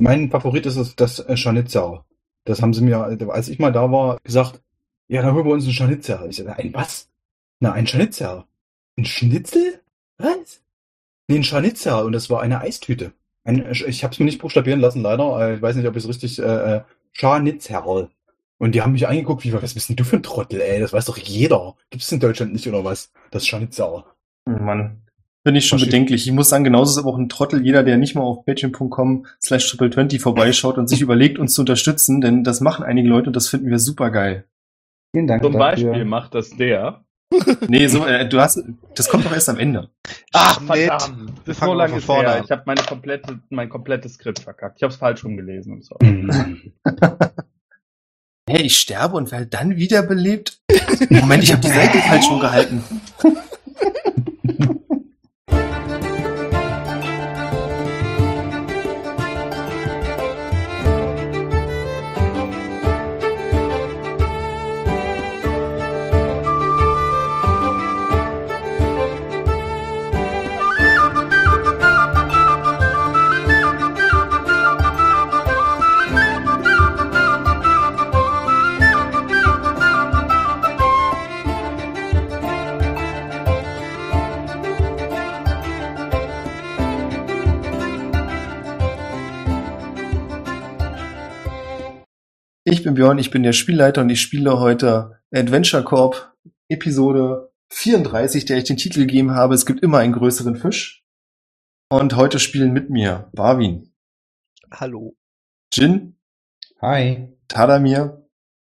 Mein Favorit ist das, äh, Scharnitzel. Das haben sie mir, als ich mal da war, gesagt, ja, dann holen wir uns einen Scharnitzel. Ich sage, ein was? Na, ein Scharnitzel. Ein Schnitzel? Was? Nee, ein Scharnitzel. Und das war eine Eistüte. Ein, ich habe es mir nicht buchstabieren lassen, leider. Ich weiß nicht, ob ich es richtig... Äh, äh Scharnitzerl. Und die haben mich angeguckt, wie, was bist denn du für ein Trottel, ey? Das weiß doch jeder. Gibt's in Deutschland nicht, oder was? Das Scharnitzerl. Mann. Bin ich schon Versteht. bedenklich. Ich muss sagen, genauso ist aber auch ein Trottel jeder, der nicht mal auf patreon.com slash triple 20 vorbeischaut und sich überlegt, uns zu unterstützen, denn das machen einige Leute und das finden wir super geil. Vielen Dank. Zum dafür. Beispiel macht das der. nee, so, äh, du hast, das kommt doch erst am Ende. Ach, verdammt. Das ist so lange vorne her. Ich habe meine komplette, mein komplettes Skript verkackt. Ich habe es falsch rumgelesen. So. hey, ich sterbe und werde dann wiederbelebt? Moment, ich habe die Seite falsch rumgehalten. Bin Björn, ich bin der Spielleiter und ich spiele heute Adventure Corp Episode 34, der ich den Titel gegeben habe. Es gibt immer einen größeren Fisch. Und heute spielen mit mir Barwin. Hallo. Jin. Hi. Tadamir.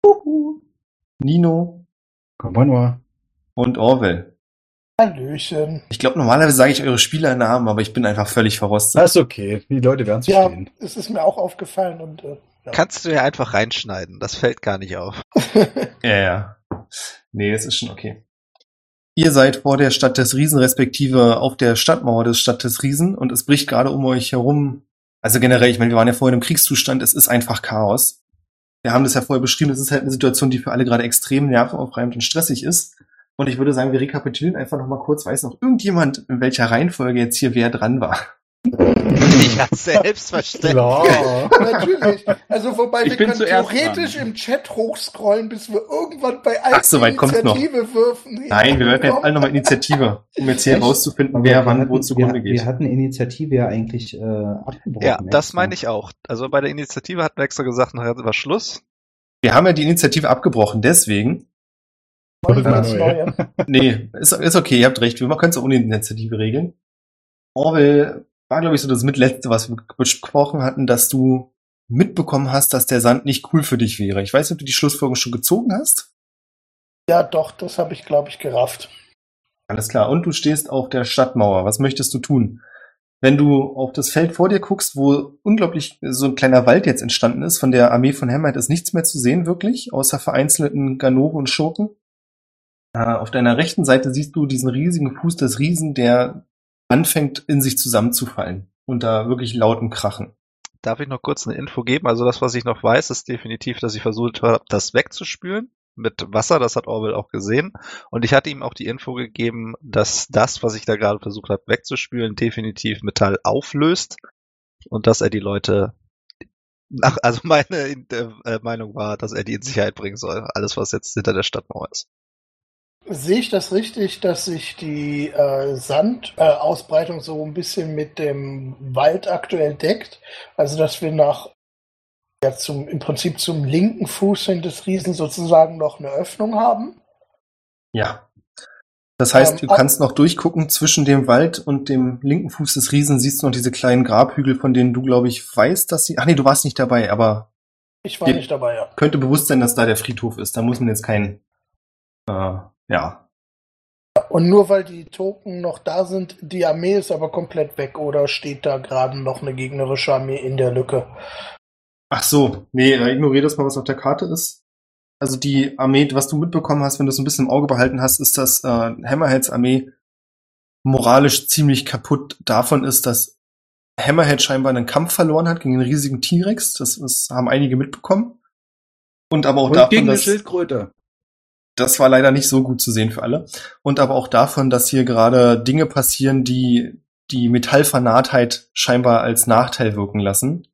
Uhu. Nino. Konbanwa. Und Orwell. Hallöchen. Ich glaube, normalerweise sage ich eure Spielernamen, aber ich bin einfach völlig verrostet. Das ist okay. Die Leute werden es ja, verstehen. Ja, es ist mir auch aufgefallen und äh. Kannst du ja einfach reinschneiden, das fällt gar nicht auf. ja, ja. Nee, es ist schon okay. Ihr seid vor der Stadt des Riesen, respektive auf der Stadtmauer des Stadt des Riesen und es bricht gerade um euch herum. Also generell, ich meine, wir waren ja vorhin im Kriegszustand, es ist einfach Chaos. Wir haben das ja vorher beschrieben, es ist halt eine Situation, die für alle gerade extrem nervenaufreibend und stressig ist. Und ich würde sagen, wir rekapitulieren einfach nochmal kurz. Weiß noch irgendjemand, in welcher Reihenfolge jetzt hier wer dran war? Ja, selbstverständlich. Klar. Natürlich. Also wobei ich wir können theoretisch dran. im Chat hochscrollen, bis wir irgendwann bei allen so Initiative würfen. Nein, wir werden jetzt alle nochmal Initiative, um jetzt hier herauszufinden, wer wann wo zugrunde wir, geht. Wir hatten Initiative ja eigentlich äh, abgebrochen. Ja, das meine ich auch. Also bei der Initiative hatten wir extra gesagt, nachher war Schluss. Wir haben ja die Initiative abgebrochen, deswegen. nee, ist, ist okay, ihr habt recht. Wir können es auch ohne Initiative regeln. Orwell war, glaube ich, so das mitletzte, was wir besprochen hatten, dass du mitbekommen hast, dass der Sand nicht cool für dich wäre. Ich weiß nicht, ob du die Schlussfolgerung schon gezogen hast. Ja, doch, das habe ich, glaube ich, gerafft. Alles klar. Und du stehst auf der Stadtmauer. Was möchtest du tun? Wenn du auf das Feld vor dir guckst, wo unglaublich so ein kleiner Wald jetzt entstanden ist, von der Armee von Hammerhead ist nichts mehr zu sehen, wirklich, außer vereinzelten Ganore und Schurken. Äh, auf deiner rechten Seite siehst du diesen riesigen Fuß des Riesen, der anfängt in sich zusammenzufallen unter wirklich lauten Krachen. Darf ich noch kurz eine Info geben? Also das, was ich noch weiß, ist definitiv, dass ich versucht habe, das wegzuspülen mit Wasser. Das hat Orwell auch gesehen. Und ich hatte ihm auch die Info gegeben, dass das, was ich da gerade versucht habe wegzuspülen, definitiv Metall auflöst und dass er die Leute Ach, also meine äh, Meinung war, dass er die in Sicherheit bringen soll. Alles, was jetzt hinter der Stadtmauer ist. Sehe ich das richtig, dass sich die äh, Sandausbreitung äh, so ein bisschen mit dem Wald aktuell deckt? Also dass wir nach ja, zum, im Prinzip zum linken Fuß des Riesen sozusagen noch eine Öffnung haben? Ja. Das heißt, ähm, du kannst noch durchgucken zwischen dem Wald und dem linken Fuß des Riesen siehst du noch diese kleinen Grabhügel, von denen du, glaube ich, weißt, dass sie. Ach nee, du warst nicht dabei, aber. Ich war nicht dabei, ja. Könnte bewusst sein, dass da der Friedhof ist. Da muss man jetzt kein äh, ja. Und nur weil die Token noch da sind, die Armee ist aber komplett weg oder steht da gerade noch eine gegnerische Armee in der Lücke? Ach so, nee, ignoriere das mal, was auf der Karte ist. Also die Armee, was du mitbekommen hast, wenn du es ein bisschen im Auge behalten hast, ist, dass äh, Hammerheads Armee moralisch ziemlich kaputt davon ist, dass Hammerhead scheinbar einen Kampf verloren hat gegen einen riesigen T-Rex. Das, das haben einige mitbekommen. Und aber auch Und davon, gegen dass, eine Schildkröte. Das war leider nicht so gut zu sehen für alle. Und aber auch davon, dass hier gerade Dinge passieren, die die Metallvernahtheit scheinbar als Nachteil wirken lassen.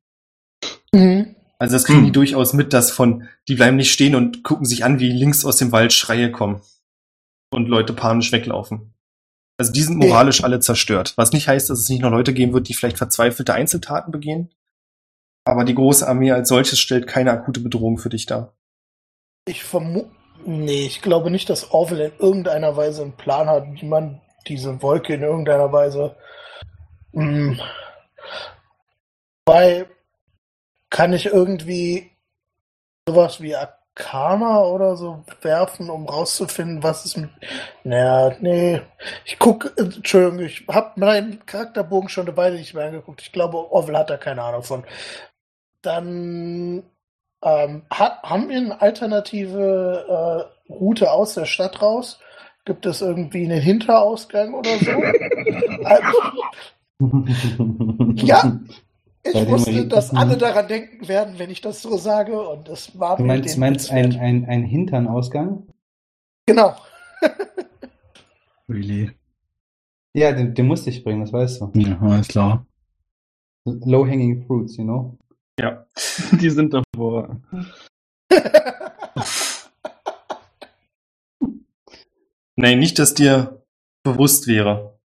Mhm. Also das kriegen hm. die durchaus mit, dass von, die bleiben nicht stehen und gucken sich an, wie links aus dem Wald Schreie kommen und Leute panisch weglaufen. Also die sind moralisch alle zerstört. Was nicht heißt, dass es nicht noch Leute geben wird, die vielleicht verzweifelte Einzeltaten begehen. Aber die große Armee als solches stellt keine akute Bedrohung für dich dar. Ich vermute, nee, ich glaube nicht, dass Orwell in irgendeiner Weise einen Plan hat, wie man diese Wolke in irgendeiner Weise. Mh, hm, weil kann ich irgendwie sowas wie Arcana oder so werfen, um rauszufinden, was es mit. Naja, nee. Ich gucke, Entschuldigung, ich habe meinen Charakterbogen schon eine Weile nicht mehr angeguckt. Ich glaube, Orwell hat da keine Ahnung von. Dann ähm, hat, haben wir eine alternative äh, Route aus der Stadt raus? Gibt es irgendwie einen Hinterausgang oder so? ja, ich wusste, dass alle daran denken werden, wenn ich das so sage. Und das war Du meinst, meinst ein, ein, ein Hinternausgang? Genau. really? Ja, den, den musste ich bringen, das weißt du. Ja, alles klar. Low-hanging fruits, you know? Ja, die sind davor. Nein, nicht, dass dir bewusst wäre.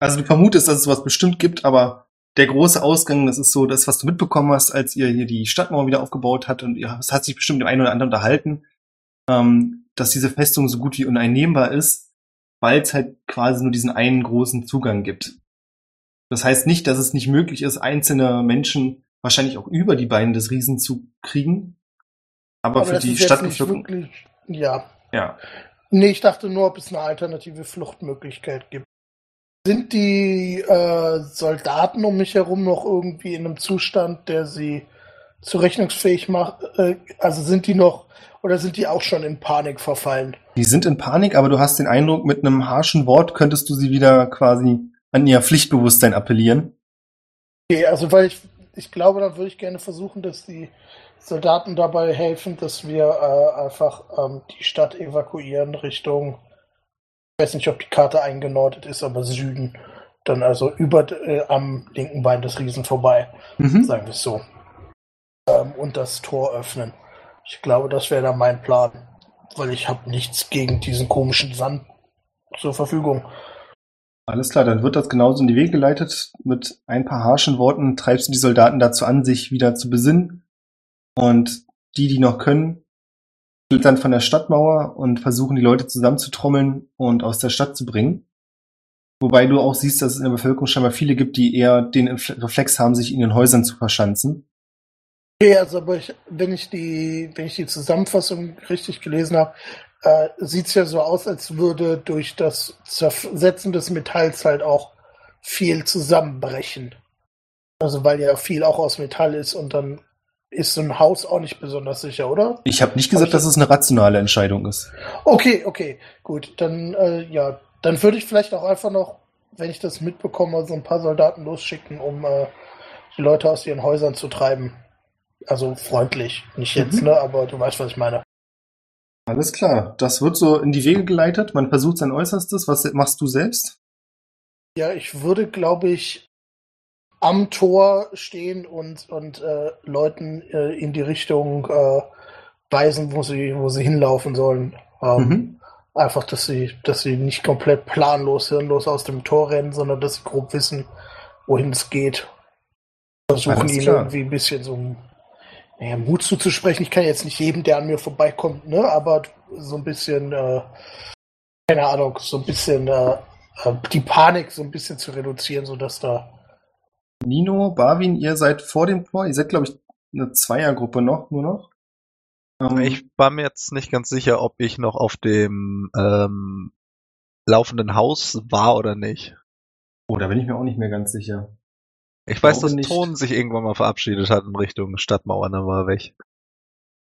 Also du vermutest, dass es was bestimmt gibt, aber der große Ausgang, das ist so das, was du mitbekommen hast, als ihr hier die Stadtmauer wieder aufgebaut habt und ihr, es hat sich bestimmt dem einen oder anderen unterhalten, ähm, dass diese Festung so gut wie uneinnehmbar ist, weil es halt quasi nur diesen einen großen Zugang gibt. Das heißt nicht, dass es nicht möglich ist, einzelne Menschen wahrscheinlich auch über die Beine des Riesen zu kriegen. Aber, aber für die Stadtbevölkerung. Ja. Ja. Nee, ich dachte nur, ob es eine alternative Fluchtmöglichkeit gibt. Sind die äh, Soldaten um mich herum noch irgendwie in einem Zustand, der sie zurechnungsfähig macht? Äh, also sind die noch oder sind die auch schon in Panik verfallen? Die sind in Panik, aber du hast den Eindruck, mit einem harschen Wort könntest du sie wieder quasi an ihr Pflichtbewusstsein appellieren. Okay, also weil ich, ich glaube, dann würde ich gerne versuchen, dass die Soldaten dabei helfen, dass wir äh, einfach ähm, die Stadt evakuieren Richtung ich weiß nicht, ob die Karte eingenordet ist, aber Süden. Dann also über äh, am linken Bein des Riesen vorbei, mhm. sagen wir es so. Ähm, und das Tor öffnen. Ich glaube, das wäre dann mein Plan. Weil ich habe nichts gegen diesen komischen Sand zur Verfügung. Alles klar, dann wird das genauso in die Wege geleitet. Mit ein paar harschen Worten treibst du die Soldaten dazu an, sich wieder zu besinnen. Und die, die noch können, dann von der Stadtmauer und versuchen die Leute zusammenzutrommeln und aus der Stadt zu bringen. Wobei du auch siehst, dass es in der Bevölkerung scheinbar viele gibt, die eher den Reflex haben, sich in den Häusern zu verschanzen. Okay, also aber ich, wenn ich die, wenn ich die Zusammenfassung richtig gelesen habe, äh, sieht es ja so aus, als würde durch das Zersetzen des Metalls halt auch viel zusammenbrechen. Also weil ja viel auch aus Metall ist und dann ist so ein Haus auch nicht besonders sicher, oder? Ich habe nicht gesagt, hab dass es eine rationale Entscheidung ist. Okay, okay, gut. Dann, äh, ja, dann würde ich vielleicht auch einfach noch, wenn ich das mitbekomme, so ein paar Soldaten losschicken, um äh, die Leute aus ihren Häusern zu treiben. Also freundlich. Nicht jetzt, mhm. ne? Aber du weißt, was ich meine. Alles klar. Das wird so in die Wege geleitet. Man versucht sein Äußerstes. Was machst du selbst? Ja, ich würde, glaube ich, am Tor stehen und, und äh, Leuten äh, in die Richtung äh, weisen, wo sie, wo sie hinlaufen sollen. Ähm, mhm. Einfach, dass sie, dass sie nicht komplett planlos, hirnlos aus dem Tor rennen, sondern dass sie grob wissen, wohin es geht. Versuchen ihnen irgendwie ein bisschen so naja, Mut zuzusprechen. Ich kann jetzt nicht jedem, der an mir vorbeikommt, ne, aber so ein bisschen, äh, keine Ahnung, so ein bisschen äh, äh die Panik so ein bisschen zu reduzieren, sodass da Nino, Barwin, ihr seid vor dem Tor. Ihr seid, glaube ich, eine Zweiergruppe noch, nur noch. Ähm, ich war mir jetzt nicht ganz sicher, ob ich noch auf dem ähm, laufenden Haus war oder nicht. Oh, da bin ich mir auch nicht mehr ganz sicher. Ich, weiß, dass nicht. Ton sich irgendwann mal verabschiedet hat in Richtung Stadtmauer, dann war er weg.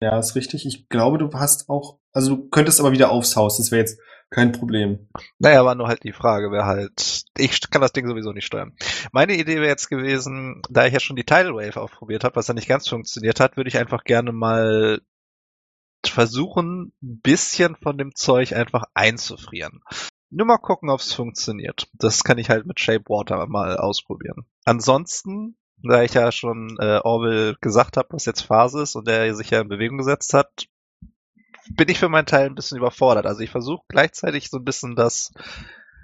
Ja, ist richtig. Ich glaube, du hast auch, also du könntest aber wieder aufs Haus. Das wäre jetzt kein Problem. Naja, war nur halt die Frage, wer halt, ich kann das Ding sowieso nicht steuern. Meine Idee wäre jetzt gewesen, da ich ja schon die Tidal Wave ausprobiert habe, was ja nicht ganz funktioniert hat, würde ich einfach gerne mal versuchen, ein bisschen von dem Zeug einfach einzufrieren. Nur mal gucken, ob es funktioniert. Das kann ich halt mit Shape Water mal ausprobieren. Ansonsten da ich ja schon äh, Orwell gesagt habe, was jetzt Phase ist und der sich ja in Bewegung gesetzt hat, bin ich für meinen Teil ein bisschen überfordert. Also ich versuche gleichzeitig so ein bisschen das,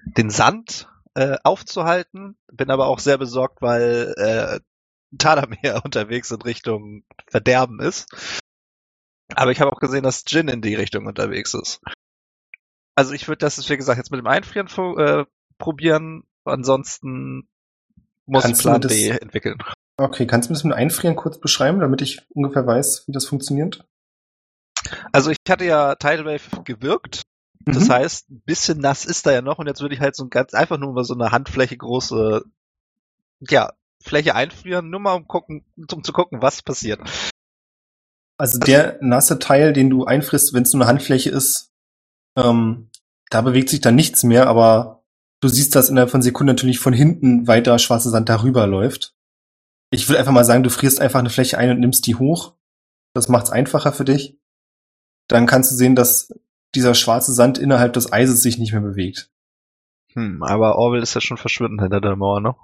den Sand äh, aufzuhalten, bin aber auch sehr besorgt, weil äh, Tadamir unterwegs in Richtung Verderben ist. Aber ich habe auch gesehen, dass Jin in die Richtung unterwegs ist. Also ich würde das, wie gesagt, jetzt mit dem Einfrieren äh, probieren. Ansonsten muss Kannst ich Plan das- B entwickeln. Okay, kannst du mir das mit dem Einfrieren kurz beschreiben, damit ich ungefähr weiß, wie das funktioniert? Also ich hatte ja Tidal Wave gewirkt. Das Mhm. heißt, ein bisschen nass ist da ja noch und jetzt würde ich halt so ein ganz einfach nur über so eine Handfläche große, ja, Fläche einfrieren, nur mal um gucken, um zu gucken, was passiert. Also der nasse Teil, den du einfrisst, wenn es nur eine Handfläche ist, ähm, da bewegt sich dann nichts mehr, aber du siehst, dass innerhalb von Sekunden natürlich von hinten weiter schwarzer Sand darüber läuft. Ich will einfach mal sagen, du frierst einfach eine Fläche ein und nimmst die hoch. Das macht's einfacher für dich. Dann kannst du sehen, dass dieser schwarze Sand innerhalb des Eises sich nicht mehr bewegt. Hm, aber Orwell ist ja schon verschwunden hinter der Mauer, ne?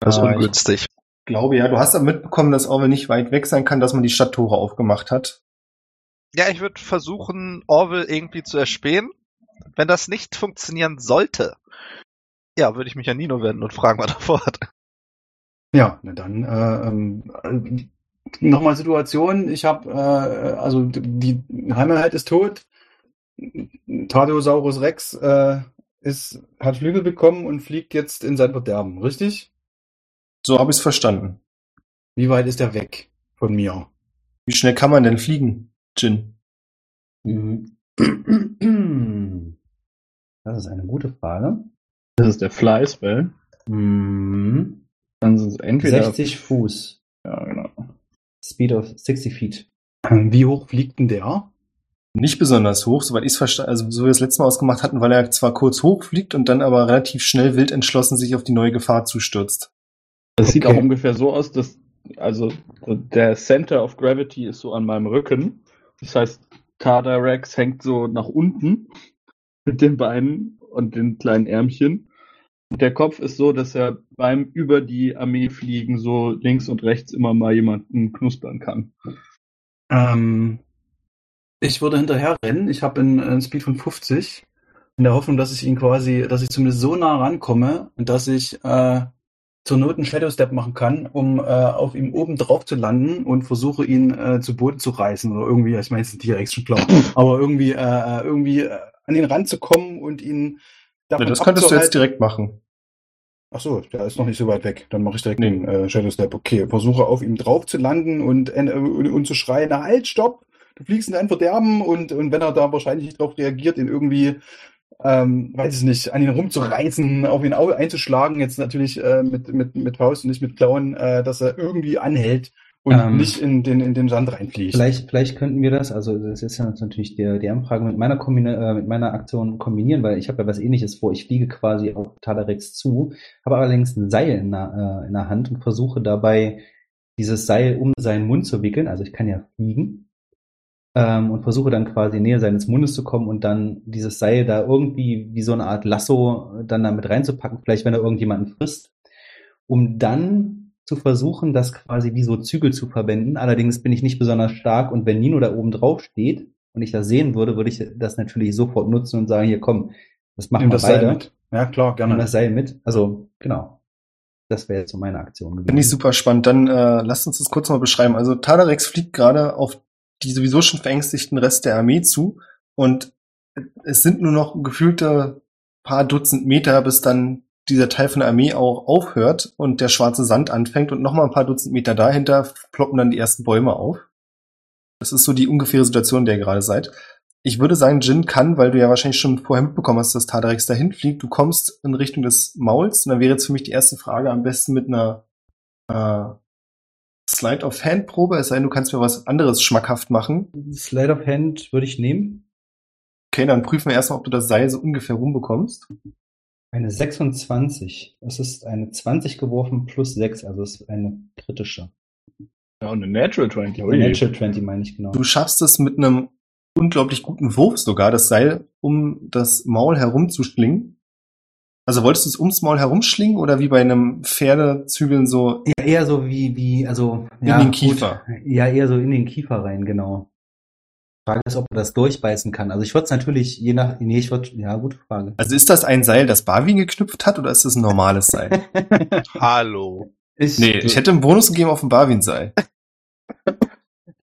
Das ist Ah, ich- ungünstig. Glaube ja, du hast aber mitbekommen, dass Orwell nicht weit weg sein kann, dass man die Stadttore aufgemacht hat. Ja, ich würde versuchen, Orwell irgendwie zu erspähen. Wenn das nicht funktionieren sollte, ja, würde ich mich an Nino wenden und fragen, was er vorhat. Ja, na dann äh, ähm, äh, nochmal Situation. Ich habe, äh, also die Hammerhead ist tot. Tadiosaurus Rex äh, ist, hat Flügel bekommen und fliegt jetzt in sein Verderben, richtig? So habe ich es verstanden. Wie weit ist er weg von mir? Wie schnell kann man denn fliegen, Jin? Mhm. Das ist eine gute Frage. Das ist der Fly Spell. Mhm. Dann sind es entweder. 60 Fuß. Ja, genau. Speed of 60 Feet. Wie hoch fliegt denn der? Nicht besonders hoch, soweit ich es verstanden, also so wie wir das letzte Mal ausgemacht hatten, weil er zwar kurz hochfliegt und dann aber relativ schnell wild entschlossen sich auf die neue Gefahr zustürzt. Das sieht Okay. auch ungefähr so aus, dass also der Center of Gravity ist so an meinem Rücken. Das heißt, Cardarex hängt so nach unten mit den Beinen und den kleinen Ärmchen. Und der Kopf ist so, dass er beim über die Armee fliegen so links und rechts immer mal jemanden knuspern kann. Ähm, ich würde hinterher rennen. Ich habe einen Speed von 50. In der Hoffnung, dass ich ihn quasi, dass ich zumindest so nah rankomme, dass ich äh, zur Not einen Shadow Step machen kann, um äh, auf ihm oben drauf zu landen und versuche ihn äh, zu Boden zu reißen oder irgendwie, ich meine, es ist ein T-Rex schon klar, aber irgendwie, äh, irgendwie äh, an ihn ranzukommen und ihn Ja, davon das könntest du jetzt direkt machen. Ach so, der ist noch nicht so weit weg. Dann mache ich direkt den äh, Shadow Step. Okay, versuche auf ihm drauf zu landen und, äh, und, und zu schreien, na halt, stopp, du fliegst in dein Verderben und, und wenn er da wahrscheinlich nicht drauf reagiert, ihn irgendwie, ähm, weiß ich nicht, an ihn rumzureißen, auf ihn einzuschlagen, jetzt natürlich äh, mit, mit, mit Faust und nicht mit Klauen, äh, dass er irgendwie anhält und Ähm, nicht in den, in den Sand reinfliegt. Vielleicht, vielleicht könnten wir das, also das ist ja natürlich der, die Anfrage mit meiner, Kombina äh, mit meiner Aktion kombinieren, weil ich habe ja was ähnliches vor. Ich fliege quasi auf Talarex zu, habe allerdings ein Seil in der, äh, in der Hand und versuche dabei, dieses Seil um seinen Mund zu wickeln. Also ich kann ja fliegen. Ähm, und versuche dann quasi in Nähe seines Mundes zu kommen und dann dieses Seil da irgendwie wie so eine Art Lasso dann damit reinzupacken, vielleicht wenn er irgendjemanden frisst, um dann zu versuchen, das quasi wie so Zügel zu verwenden. Allerdings bin ich nicht besonders stark und wenn Nino da oben drauf steht und ich das sehen würde, würde ich das natürlich sofort nutzen und sagen, hier komm, das machen Nimm wir das Seil beide. mit. Ja, klar, Nimm gerne. das Seil mit. Also, genau. Das wäre jetzt so meine Aktion gewesen. Finde ich super spannend. Dann äh, lasst uns das kurz mal beschreiben. Also Tadarex fliegt gerade auf die sowieso schon verängstigten Rest der Armee zu und es sind nur noch gefühlte paar Dutzend Meter, bis dann dieser Teil von der Armee auch aufhört und der schwarze Sand anfängt und nochmal ein paar Dutzend Meter dahinter ploppen dann die ersten Bäume auf. Das ist so die ungefähre Situation, in der ihr gerade seid. Ich würde sagen, Jin kann, weil du ja wahrscheinlich schon vorher mitbekommen hast, dass Tadarex dahin fliegt. Du kommst in Richtung des Mauls. Und dann wäre jetzt für mich die erste Frage am besten mit einer äh, Slide of Hand Probe, es sei denn, du kannst mir was anderes schmackhaft machen. Slide of Hand würde ich nehmen. Okay, dann prüfen wir erstmal, ob du das Seil so ungefähr rumbekommst. Eine 26. Es ist eine 20 geworfen plus 6, also es ist eine kritische. Ja, und eine Natural 20. Eine Natural 20 meine ich genau. Du schaffst es mit einem unglaublich guten Wurf sogar, das Seil um das Maul herumzuschlingen. Also wolltest du es ums Maul herumschlingen oder wie bei einem Pferdezügeln so Ja, eher so wie, wie, also. in ja, den gut. Kiefer? Ja, eher so in den Kiefer rein, genau. Frage ist, ob er das durchbeißen kann. Also ich würde es natürlich, je nach, nee, ich würde, ja, gute Frage. Also ist das ein Seil, das Barwin geknüpft hat oder ist das ein normales Seil? Hallo. Ich, nee, ich hätte einen Bonus gegeben auf ein Barwin-Seil.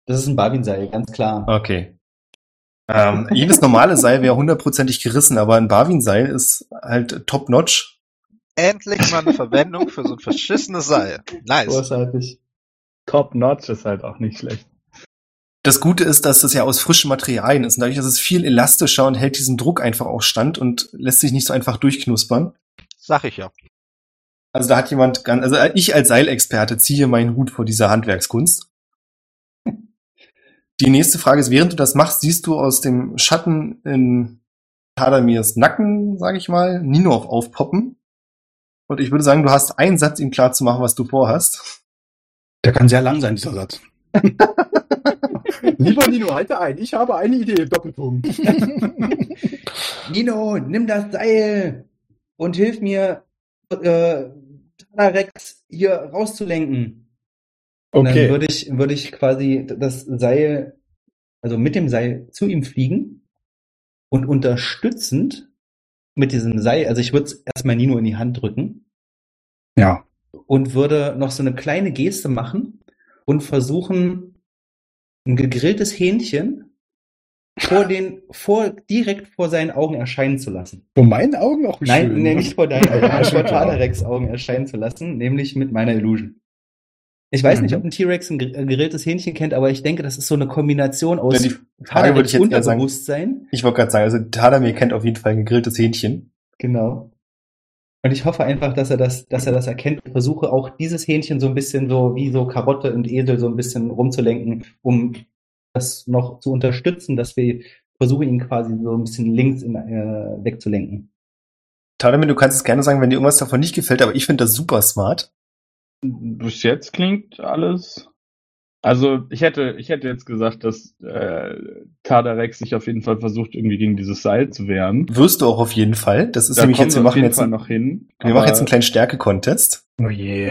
das ist ein Barwin-Seil, ganz klar. Okay. Ähm, jedes normale Seil wäre hundertprozentig gerissen, aber ein Barwin-Seil ist halt top-notch. Endlich mal eine Verwendung für so ein verschissenes Seil. Nice. Großartig. Top Notch ist halt auch nicht schlecht. Das Gute ist, dass das ja aus frischen Materialien ist und dadurch ist es viel elastischer und hält diesen Druck einfach auch stand und lässt sich nicht so einfach durchknuspern. Sag ich ja. Also da hat jemand, ganz, also ich als Seilexperte ziehe meinen Hut vor dieser Handwerkskunst. Die nächste Frage ist, während du das machst, siehst du aus dem Schatten in Tadamirs Nacken, sage ich mal, Nino aufpoppen. Und ich würde sagen, du hast einen Satz, ihm klar zu machen, was du vorhast. Der kann sehr lang sein, dieser Satz. Lieber Nino, halte ein. Ich habe eine Idee. Doppelpunkt. Nino, nimm das Seil und hilf mir, äh, Rex hier rauszulenken. Und dann Okay. würde ich, würde ich quasi das Seil, also mit dem Seil zu ihm fliegen und unterstützend mit diesem Seil, also ich würde es erstmal Nino in die Hand drücken Ja. und würde noch so eine kleine Geste machen und versuchen, ein gegrilltes Hähnchen vor den, vor, direkt vor seinen Augen erscheinen zu lassen. Vor meinen Augen auch Nein, schön. nee, nicht vor deinen Augen, vor. Tadarex Augen erscheinen zu lassen, nämlich mit meiner Illusion. Ich weiß Mhm. nicht, ob ein T-Rex ein ge- gegrilltes Hähnchen kennt, aber ich denke, das ist so eine Kombination aus Ja, sagen. Unterbewusstsein. Ich wollte gerade sagen, also Tadamir kennt auf jeden Fall ein gegrilltes Hähnchen. Genau. Und ich hoffe einfach, dass er das, dass er das erkennt und versuche auch dieses Hähnchen so ein bisschen so wie so Karotte und Esel so ein bisschen rumzulenken, um das noch zu unterstützen, dass wir versuchen, ihn quasi so ein bisschen links in, äh, wegzulenken. Tadamir, du kannst es gerne sagen, wenn dir irgendwas davon nicht gefällt, aber ich finde das super smart. Bis jetzt klingt alles. Also ich hätte, ich hätte jetzt gesagt, dass äh, Tadarex sich auf jeden Fall versucht, irgendwie gegen dieses Seil zu wehren. Wirst du auch auf jeden Fall. Das ist Da nämlich jetzt, wir machen jetzt, Fall noch hin. wir machen jetzt einen kleinen Stärke-Contest. Oh je.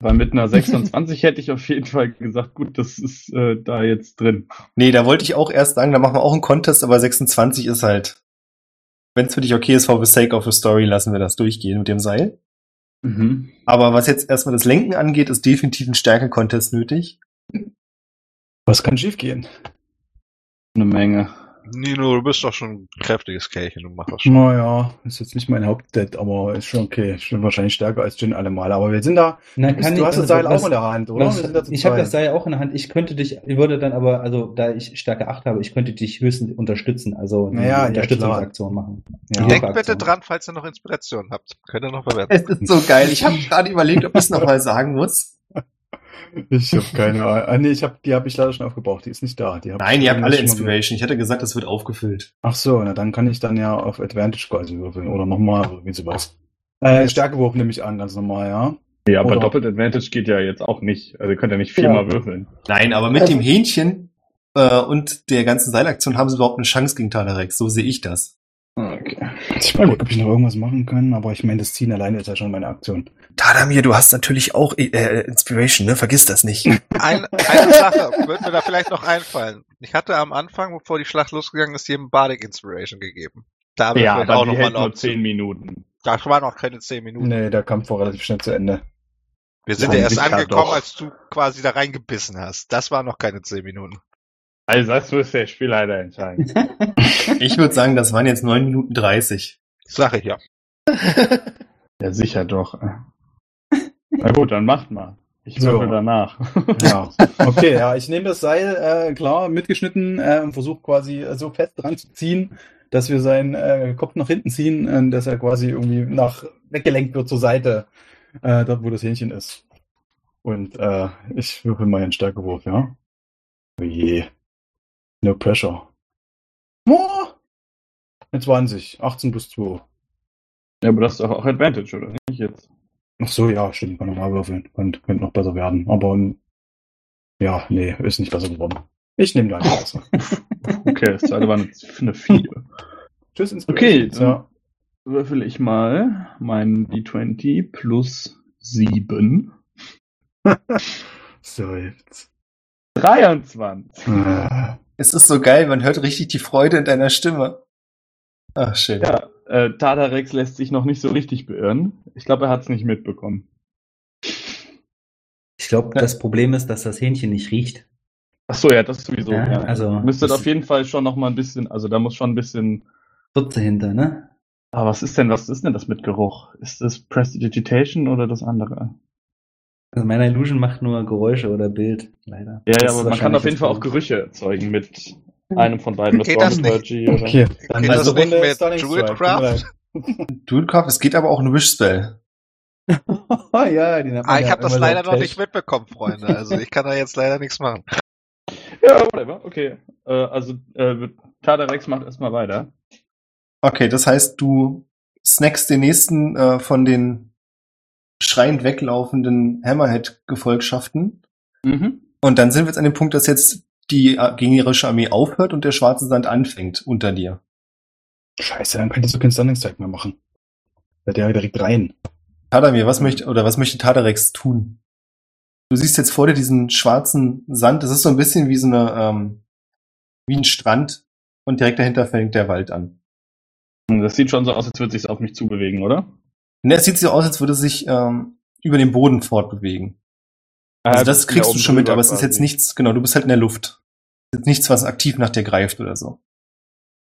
Weil mit einer 26 hätte ich auf jeden Fall gesagt, gut, das ist äh, da jetzt drin. Nee, da wollte ich auch erst sagen, da machen wir auch einen Contest, aber 26 ist halt, wenn es für dich okay ist, for the sake of the story, lassen wir das durchgehen mit dem Seil. Mhm. Aber was jetzt erstmal das Lenken angeht, ist definitiv ein Stärke-Contest nötig. Was kann schiefgehen? Eine Menge. Nino, du bist doch schon ein kräftiges Kerlchen, du machst das schon. Naja, ist jetzt nicht mein Hauptdead, aber ist schon okay. Ich bin wahrscheinlich stärker als Jin allemal. Aber wir sind da. Na, Du, bist, du hast das Seil auch in der Hand, oder? Was, ich habe das Seil auch in der Hand. Ich könnte dich, ich würde dann aber, also da ich Stärke 8 habe, ich könnte dich höchstens unterstützen, also eine Ja, ja, Unterstützungsaktion machen. Ja. Denkt bitte dran, falls ihr noch Inspiration habt. Könnt ihr noch verwenden. Es ist so geil. Ich habe gerade überlegt, ob ich es nochmal sagen muss. Ich habe keine Ahnung. Ah, nee, ich hab, die habe ich leider schon aufgebraucht. Die ist nicht da. Die hab Nein, ihr habt alle Inspiration. Ich hätte gesagt, das wird aufgefüllt. Ach so, na dann kann ich dann ja auf Advantage quasi würfeln. Oder nochmal, wie sowas. Äh, Stärkewurf nehme ich an, ganz normal, ja. Ja, aber Oder- Doppelt Advantage geht ja jetzt auch nicht. Also ihr könnt ja nicht viermal würfeln. Nein, aber mit dem Hähnchen äh, und der ganzen Seilaktion haben sie überhaupt eine Chance gegen Tadarex. So sehe ich das. Okay. Ich überlege, ob ich noch irgendwas machen kann, aber ich meine, das Ziehen alleine ist ja schon meine Aktion. Tadamir, du hast natürlich auch äh, Inspiration, ne? Vergiss das nicht. Ein, eine Sache würde mir da vielleicht noch einfallen. Ich hatte am Anfang, bevor die Schlacht losgegangen ist, jedem Bardic Inspiration gegeben. Da wäre Ja, vielleicht aber auch noch mal nur. 10 Minuten. Das waren noch keine 10 Minuten. Nee, der Kampf war relativ schnell zu Ende. Wir sind Ja, erst angekommen, doch. als du quasi da reingebissen hast. Das waren noch keine 10 Minuten. Also das muss der Spielleiter entscheiden. Ich würde sagen, das waren jetzt 9 Minuten 30. Sag ich ja. ja, sicher doch. Na gut, dann macht mal. Ich So. würfel danach. Ja, okay, ja, ich nehme das Seil, äh, klar, mitgeschnitten äh, und versuche quasi äh, so fest dran zu ziehen, dass wir seinen äh, Kopf nach hinten ziehen, äh, dass er quasi irgendwie nach weggelenkt wird zur Seite, äh, dort wo das Hähnchen ist. Und äh, ich würfel mal einen Stärkewurf, ja. Oh je. No pressure. Oh, eine 20, 18 plus 2. Ja, aber das ist doch auch Advantage, oder nicht jetzt? Ach so, ja, stimmt, kann nochmal würfeln. Könnte, könnte noch besser werden. Aber ähm, ja, nee, ist nicht besser geworden. Ich nehme da nicht besser. Okay, das zweite war eine, eine 4. Tschüss, Okay, Inspiration. ja. würfel ich mal meinen D20 plus 7. Seufz. 23. Ah. Es ist so geil, man hört richtig die Freude in deiner Stimme. Ach, schön. Ja, äh, Tadarex lässt sich noch nicht so richtig beirren. Ich glaube, er hat es nicht mitbekommen. Ich glaube, das Problem ist, dass das Hähnchen nicht riecht. Ach so, ja, das sowieso. Ja, Ja, also Müsstet das- auf jeden Fall schon noch mal ein bisschen, also da muss schon ein bisschen. Würze hinter, ne? Aber was ist denn, was ist denn das mit Geruch? Ist das Prestidigitation oder das andere? Also meine Illusion macht nur Geräusche oder Bild, leider. Ja, ja, aber man kann auf jeden Fall auch. Gerüche erzeugen mit einem von beiden. Geht das nicht? Thaumaturgy oder- Okay, dann Geht ist das die nicht Runde mit. Druidcraft? Dualcraft, es geht aber auch ein Wish-Spell. ja, die nennt man Ah, ich ja habe das leider noch nicht mitbekommen, Freunde. Also ich kann da jetzt leider nichts machen. Ja, whatever, okay. Äh, also, äh, Tadarex macht erstmal weiter. Okay, das heißt, du snackst den nächsten äh, von den schreiend weglaufenden Hammerhead-Gefolgschaften. Mhm. Und dann sind wir jetzt an dem Punkt, dass jetzt die äh, gegnerische Armee aufhört und der schwarze Sand anfängt unter dir. Scheiße, dann könntest du keinen Stunning Strike mehr machen. Da der direkt rein. Tadamir, was möchte, oder was möchte Tadarex tun? Du siehst jetzt vor dir diesen schwarzen Sand. Das ist so ein bisschen wie so eine, ähm, wie ein Strand. Und direkt dahinter fängt der Wald an. Das sieht schon so aus, als würde es sich auf mich zubewegen, oder? Und es sieht so aus, als würde es sich ähm, über den Boden fortbewegen. Äh, Also das kriegst du schon mit, aber es ist jetzt nichts, genau, du bist halt in der Luft. Es ist nichts, was aktiv nach dir greift oder so.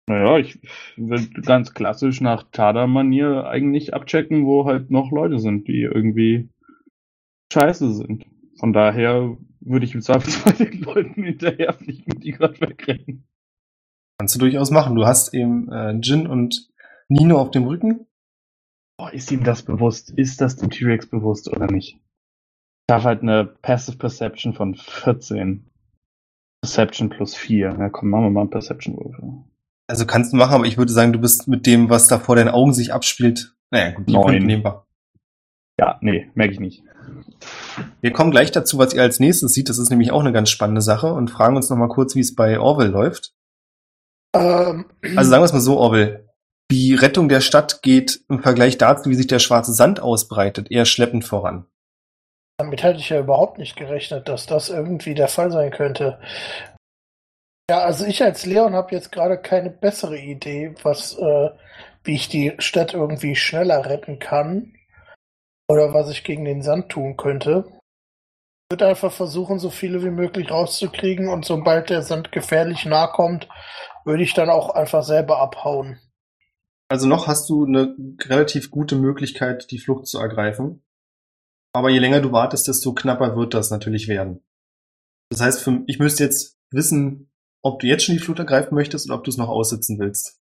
Naja, ich will ganz klassisch nach Tada-Manier eigentlich abchecken, wo halt noch Leute sind, die irgendwie scheiße sind. Von daher würde ich im Zweifelsfall den Leuten hinterherfliegen, die gerade wegrennen. Kannst du durchaus machen. Du hast eben äh, Jin und Nino auf dem Rücken. Boah, ist ihm das bewusst? Ist das dem T-Rex bewusst oder nicht? Ich habe halt eine Passive Perception von 14. Perception plus 4. Ja, komm, machen wir mal einen Perception-Würfel. Also kannst du machen, aber ich würde sagen, du bist mit dem, was da vor deinen Augen sich abspielt. Naja, gut, Neun. nehmbar. Ja, nee, merke ich nicht. Wir kommen gleich dazu, was ihr als nächstes seht. Das ist nämlich auch eine ganz spannende Sache und fragen uns nochmal kurz, wie es bei Orwell läuft. Ähm, Also sagen wir es mal so, Orwell. Die Rettung der Stadt geht im Vergleich dazu, wie sich der schwarze Sand ausbreitet, eher schleppend voran. Damit hätte ich ja überhaupt nicht gerechnet, dass das irgendwie der Fall sein könnte. Ja, also ich als Leon habe jetzt gerade keine bessere Idee, was, äh, wie ich die Stadt irgendwie schneller retten kann. Oder was ich gegen den Sand tun könnte. Ich würde einfach versuchen, so viele wie möglich rauszukriegen und sobald der Sand gefährlich nahe kommt, würde ich dann auch einfach selber abhauen. Also noch hast du eine relativ gute Möglichkeit, die Flucht zu ergreifen. Aber je länger du wartest, desto knapper wird das natürlich werden. Das heißt, für, ich müsste jetzt wissen, ob du jetzt schon die Flucht ergreifen möchtest oder ob du es noch aussitzen willst.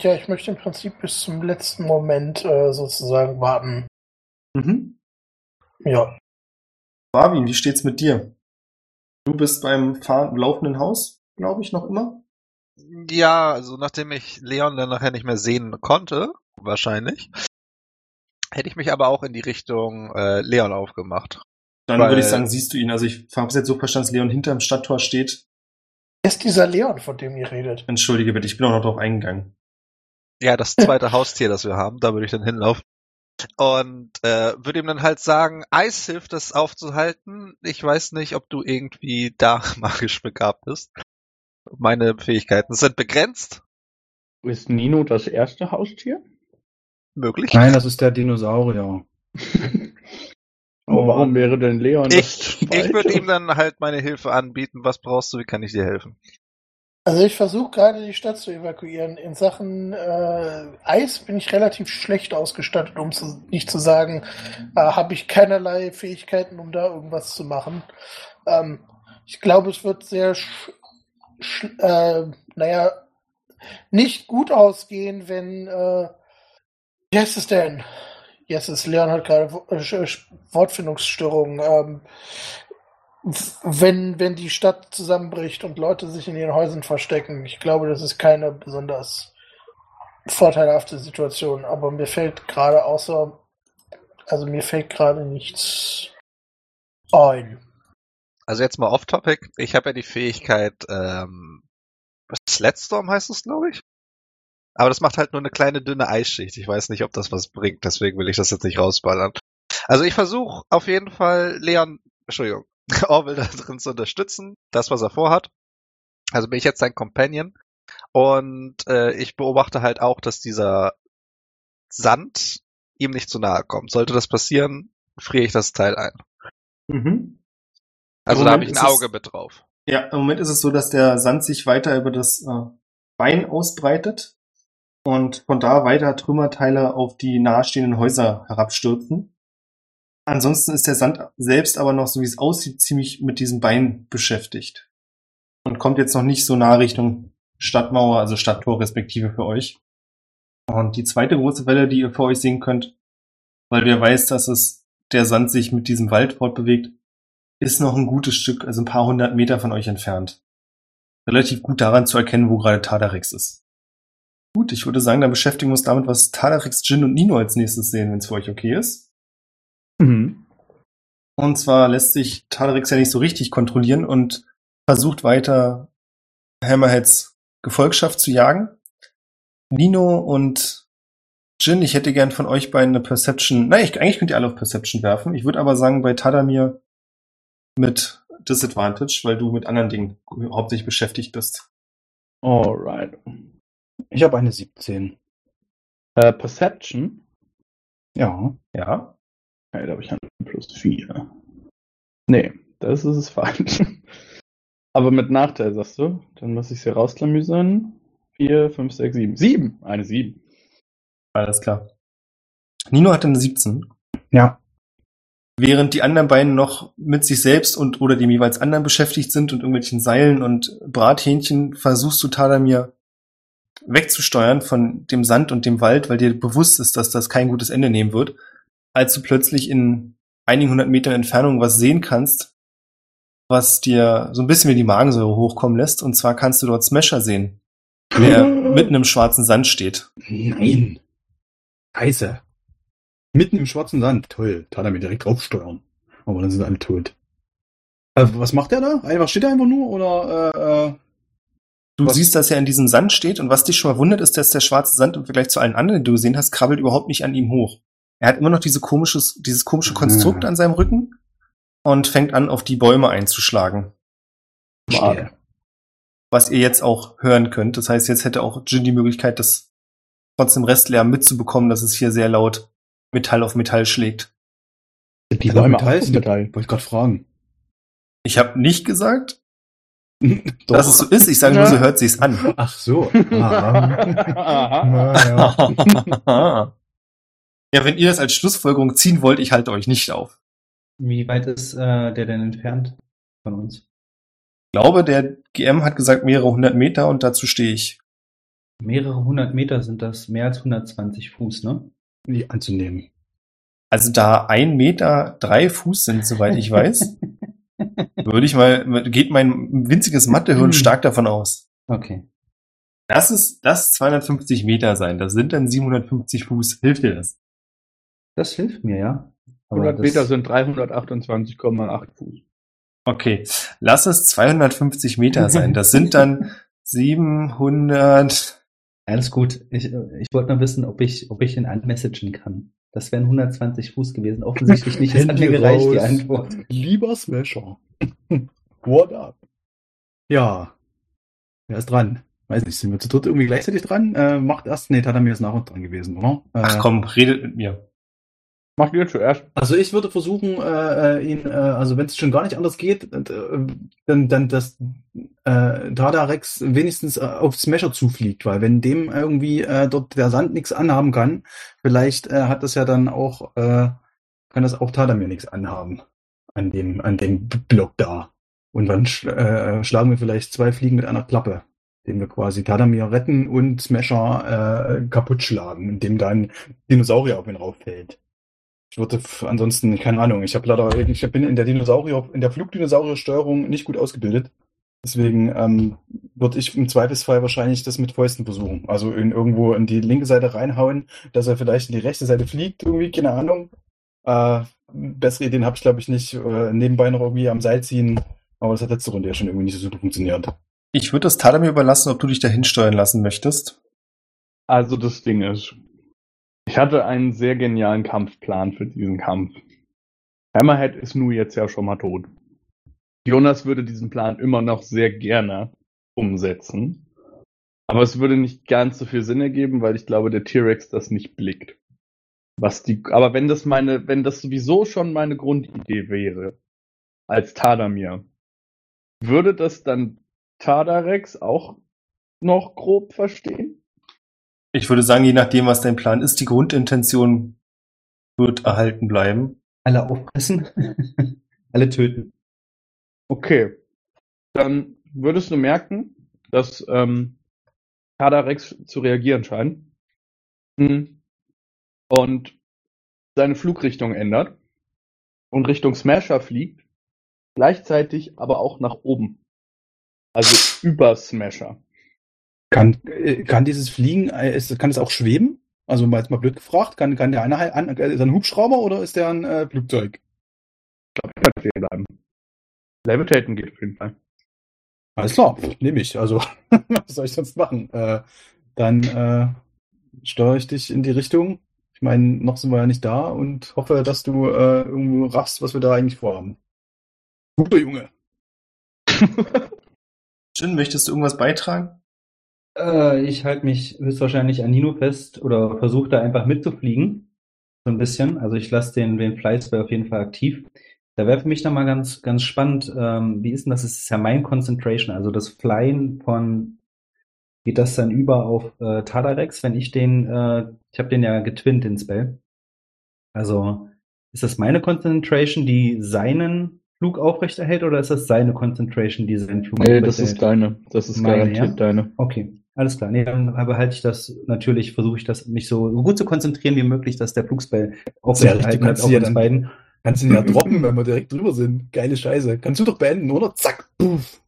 Ja, ich möchte im Prinzip bis zum letzten Moment äh, sozusagen warten. Mhm. Ja. Barwin, wie steht's mit dir? Du bist beim fahren, laufenden Haus, glaube ich, noch immer? Ja, also nachdem ich Leon dann nachher nicht mehr sehen konnte, wahrscheinlich, hätte ich mich aber auch in die Richtung äh, Leon aufgemacht. Dann Weil- würde ich sagen, siehst du ihn. Also ich habe es jetzt so verstanden, dass Leon hinterm Stadttor steht. Wer ist dieser Leon, von dem ihr redet? Entschuldige bitte, ich bin auch noch drauf eingegangen. Ja, das zweite Haustier, das wir haben, da würde ich dann hinlaufen. Und äh, würde ihm dann halt sagen, Eis hilft das aufzuhalten. Ich weiß nicht, ob du irgendwie da magisch begabt bist. Meine Fähigkeiten sind begrenzt, Ist Nino das erste Haustier? möglich. Nein, das ist der Dinosaurier. Aber warum wäre denn Leon Ich, das ich würde ihm dann halt meine Hilfe anbieten. Was brauchst du? Wie kann ich dir helfen? Also ich versuche gerade die Stadt zu evakuieren. In Sachen äh, Eis bin ich relativ schlecht ausgestattet, um zu, nicht zu sagen, äh, habe ich keinerlei Fähigkeiten, um da irgendwas zu machen. Ähm, ich glaube, es wird sehr, äh, naja, nicht gut ausgehen, wenn, äh, heißt es denn? Yes, es Leon hat gerade äh, Wortfindungsstörungen. Ähm, wenn, wenn die Stadt zusammenbricht und Leute sich in ihren Häusern verstecken. Ich glaube, das ist keine besonders vorteilhafte Situation. Aber mir fällt gerade außer, also mir fällt gerade nichts ein. Also jetzt mal off-topic. Ich habe ja die Fähigkeit, ähm, Sledstorm heißt es, glaube ich. Aber das macht halt nur eine kleine dünne Eisschicht. Ich weiß nicht, ob das was bringt, deswegen will ich das jetzt nicht rausballern. Also ich versuche auf jeden Fall Leon, Entschuldigung, Orwell da drin zu unterstützen, das, was er vorhat. Also bin ich jetzt sein Companion. Und äh, ich beobachte halt auch, dass dieser Sand ihm nicht zu nahe kommt. Sollte das passieren, friere ich das Teil ein. Mhm. Also da habe ich ein ist es- Auge mit drauf. Ja, im Moment ist es so, dass der Sand sich weiter über das äh, Bein ausbreitet und von da weiter Trümmerteile auf die nahestehenden Häuser herabstürzen. Ansonsten ist der Sand selbst aber noch, so wie es aussieht, ziemlich mit diesem Bein beschäftigt. Und kommt jetzt noch nicht so nah Richtung Stadtmauer, also Stadttor respektive für euch. Und die zweite große Welle, die ihr vor euch sehen könnt, weil wer weiß, dass es der Sand sich mit diesem Wald fortbewegt, ist noch ein gutes Stück, also ein paar hundert Meter von euch entfernt. Relativ gut daran zu erkennen, wo gerade Tadarex ist. Gut, ich würde sagen, dann beschäftigen wir uns damit, was Tadarex, Jin und Nino als nächstes sehen, wenn es für euch okay ist. Mhm. Und zwar lässt sich Tadarex ja nicht so richtig kontrollieren und versucht weiter Hammerheads Gefolgschaft zu jagen. Nino und Jin, ich hätte gern von euch beiden eine Perception. Nein, ich, eigentlich könnt ihr alle auf Perception werfen. Ich würde aber sagen, bei Tadamir mit Disadvantage, weil du mit anderen Dingen hauptsächlich beschäftigt bist. Alright. Ich habe eine 17. Äh, Perception. Ja. Ja. Okay, da habe ich einen plus 4. Nee, das ist es falsch. Aber mit Nachteil, sagst du? Dann muss ich sie rausklamüsern. 4, 5, 6, 7. 7! Eine 7. Alles klar. Nino hatte eine 17. Ja. Während die anderen beiden noch mit sich selbst und oder dem jeweils anderen beschäftigt sind und irgendwelchen Seilen und Brathähnchen, versuchst du Tadamir wegzusteuern von dem Sand und dem Wald, weil dir bewusst ist, dass das kein gutes Ende nehmen wird, als du plötzlich in einigen hundert Metern Entfernung was sehen kannst, was dir so ein bisschen wie die Magensäure hochkommen lässt. Und zwar kannst du dort Smasher sehen, der mitten im schwarzen Sand steht. Nein. Scheiße. Mitten im schwarzen Sand. Toll. Da mir direkt draufsteuern. Aber dann sind alle tot. Äh, was macht der da? Einfach steht er einfach nur oder äh, äh, Du Was- siehst, dass er in diesem Sand steht und was dich schon mal wundert, ist, dass der schwarze Sand im Vergleich zu allen anderen, die du gesehen hast, krabbelt überhaupt nicht an ihm hoch. Er hat immer noch diese komisches, dieses komische Konstrukt Ah. an seinem Rücken und fängt an, auf die Bäume einzuschlagen. Verstehe. Was ihr jetzt auch hören könnt. Das heißt, jetzt hätte auch Jin die Möglichkeit, das trotzdem Restlärm mitzubekommen, dass es hier sehr laut Metall auf Metall schlägt. Die Also Bäume Metall auch Metall. Wollte gerade fragen. Ich habe nicht gesagt, dass es so ist. Ich sage nur, so hört sich's an. Ach so. Ja, wenn ihr das als Schlussfolgerung ziehen wollt, ich halte euch nicht auf. Wie weit ist äh, der denn entfernt von uns? Ich glaube, der GM hat gesagt mehrere hundert Meter und dazu stehe ich. Mehrere hundert Meter sind das, mehr als 120 Fuß, ne? Anzunehmen. Also da ein Meter drei Fuß sind, soweit ich weiß, würde ich mal, geht mein winziges Mathehirn stark davon aus. Okay. Das ist, das 250 Meter sein. Das sind dann 750 Fuß. Hilft dir das? Das hilft mir, ja. Aber 100 das, Meter sind 328,8 Fuß. Okay. Lass es 250 Meter sein. Das sind dann 700. Alles gut. Ich, ich wollte nur wissen, ob ich, ob ich ihn unmessagen kann. Das wären 120 Fuß gewesen. Offensichtlich nicht. Es hat mir gereicht, die. Antwort. Lieber Smasher. What up? Ja. Wer ist dran? Weiß nicht, sind wir zu dritt irgendwie gleichzeitig dran? Äh, macht erst, nee, Tadamir ist nach uns dran gewesen, oder? Äh, Ach komm, redet mit mir. Macht ihr zuerst. Also ich würde versuchen, äh, äh, ihn, äh, also wenn es schon gar nicht anders geht, äh, dann, dann dass äh, Dadarex wenigstens äh, auf Smasher zufliegt, weil wenn dem irgendwie äh, dort der Sand nichts anhaben kann, vielleicht äh, hat das ja dann auch, äh, kann das auch Tadamir nichts anhaben an dem, an dem Block da. Und dann sch äh, schlagen wir vielleicht zwei Fliegen mit einer Klappe, indem wir quasi Tadamir retten und Smasher äh, kaputt schlagen, indem dann Dinosaurier auf ihn rauffällt. Ich würde ansonsten, keine Ahnung, ich habe leider, ich bin in der Dinosaurier, in der Flugdinosauriersteuerung nicht gut ausgebildet. Deswegen ähm, würde ich im Zweifelsfall wahrscheinlich das mit Fäusten versuchen. Also in, irgendwo in die linke Seite reinhauen, dass er vielleicht in die rechte Seite fliegt, irgendwie, keine Ahnung. Äh, bessere Ideen habe ich, glaube ich, nicht. Äh, nebenbei noch irgendwie am Seil ziehen. Aber das hat letzte Runde ja schon irgendwie nicht so super funktioniert. Ich würde das Tadamir überlassen, ob du dich dahin steuern lassen möchtest. Also das Ding ist, ich hatte einen sehr genialen Kampfplan für diesen Kampf. Hammerhead ist nun jetzt ja schon mal tot. Jonas würde diesen Plan immer noch sehr gerne umsetzen. Aber es würde nicht ganz so viel Sinn ergeben, weil ich glaube, der T-Rex das nicht blickt. Was die, aber wenn das meine, wenn das sowieso schon meine Grundidee wäre, als Tadamir, würde das dann Tadarex auch noch grob verstehen? Ich würde sagen, je nachdem, was dein Plan ist, die Grundintention wird erhalten bleiben. Alle aufpassen, alle töten. Okay. Dann würdest du merken, dass ähm, Tadarex zu reagieren scheint. Hm. Und seine Flugrichtung ändert und Richtung Smasher fliegt, gleichzeitig aber auch nach oben. Also über Smasher. Kann, äh, kann dieses Fliegen, äh, ist, kann es auch schweben? Also mal jetzt mal blöd gefragt, kann, kann der eine an, äh, ist er ein Hubschrauber oder ist der ein äh, Flugzeug? Ich glaube, ich kann stehen bleiben. Levitaten geht auf jeden Fall. Alles klar, nehme ich. Also, was soll ich sonst machen? Äh, dann äh, steuere ich dich in die Richtung. Ich meine, noch sind wir ja nicht da und hoffe, dass du äh, irgendwo raffst, was wir da eigentlich vorhaben. Guter Junge. Jin, möchtest du irgendwas beitragen? Äh, ich halte mich höchstwahrscheinlich an Nino fest oder versuche da einfach mitzufliegen. So ein bisschen. Also ich lasse den, den Flightspell auf jeden Fall aktiv. Da wäre für mich nochmal ganz, ganz spannend, ähm, wie ist denn das? Es ist ja mein Concentration, also das Flyen von, geht das dann über auf äh, Tadarex, wenn ich den, äh, ich habe den ja getwinnt, den Spell. Also ist das meine Concentration, die seinen Flug aufrechterhält oder ist das seine Concentration, die seinen Flug Nee, das aufrechterhält? ist deine. Das ist Meine, garantiert ja? deine. Okay, alles klar. Nee, dann behalte ich das natürlich, versuche ich das, mich so gut zu konzentrieren wie möglich, dass der Flugspell Sehr aufrechterhalten du kannst auf uns beiden. Kannst ihn ja droppen, wenn wir direkt drüber sind. Geile Scheiße. Kannst du doch beenden, oder? Zack, puff.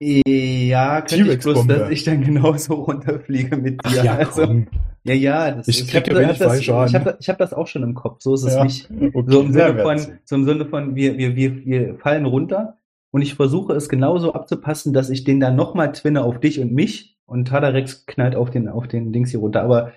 Ja, könnte ich bloß, dass ich dann genauso runterfliege mit dir. Ja, also, komm. ja, ja, das Ich ist, krieg hab- ja hab das, ich habe ich hab das auch schon im Kopf. So ist es Ja. nicht. Okay, So im Sinne von, so im Sinne von, wir, wir, wir, wir fallen runter und ich versuche es genauso abzupassen, dass ich den dann nochmal twinne auf dich und mich und Tadarex knallt auf den, auf den Dings hier runter. Aber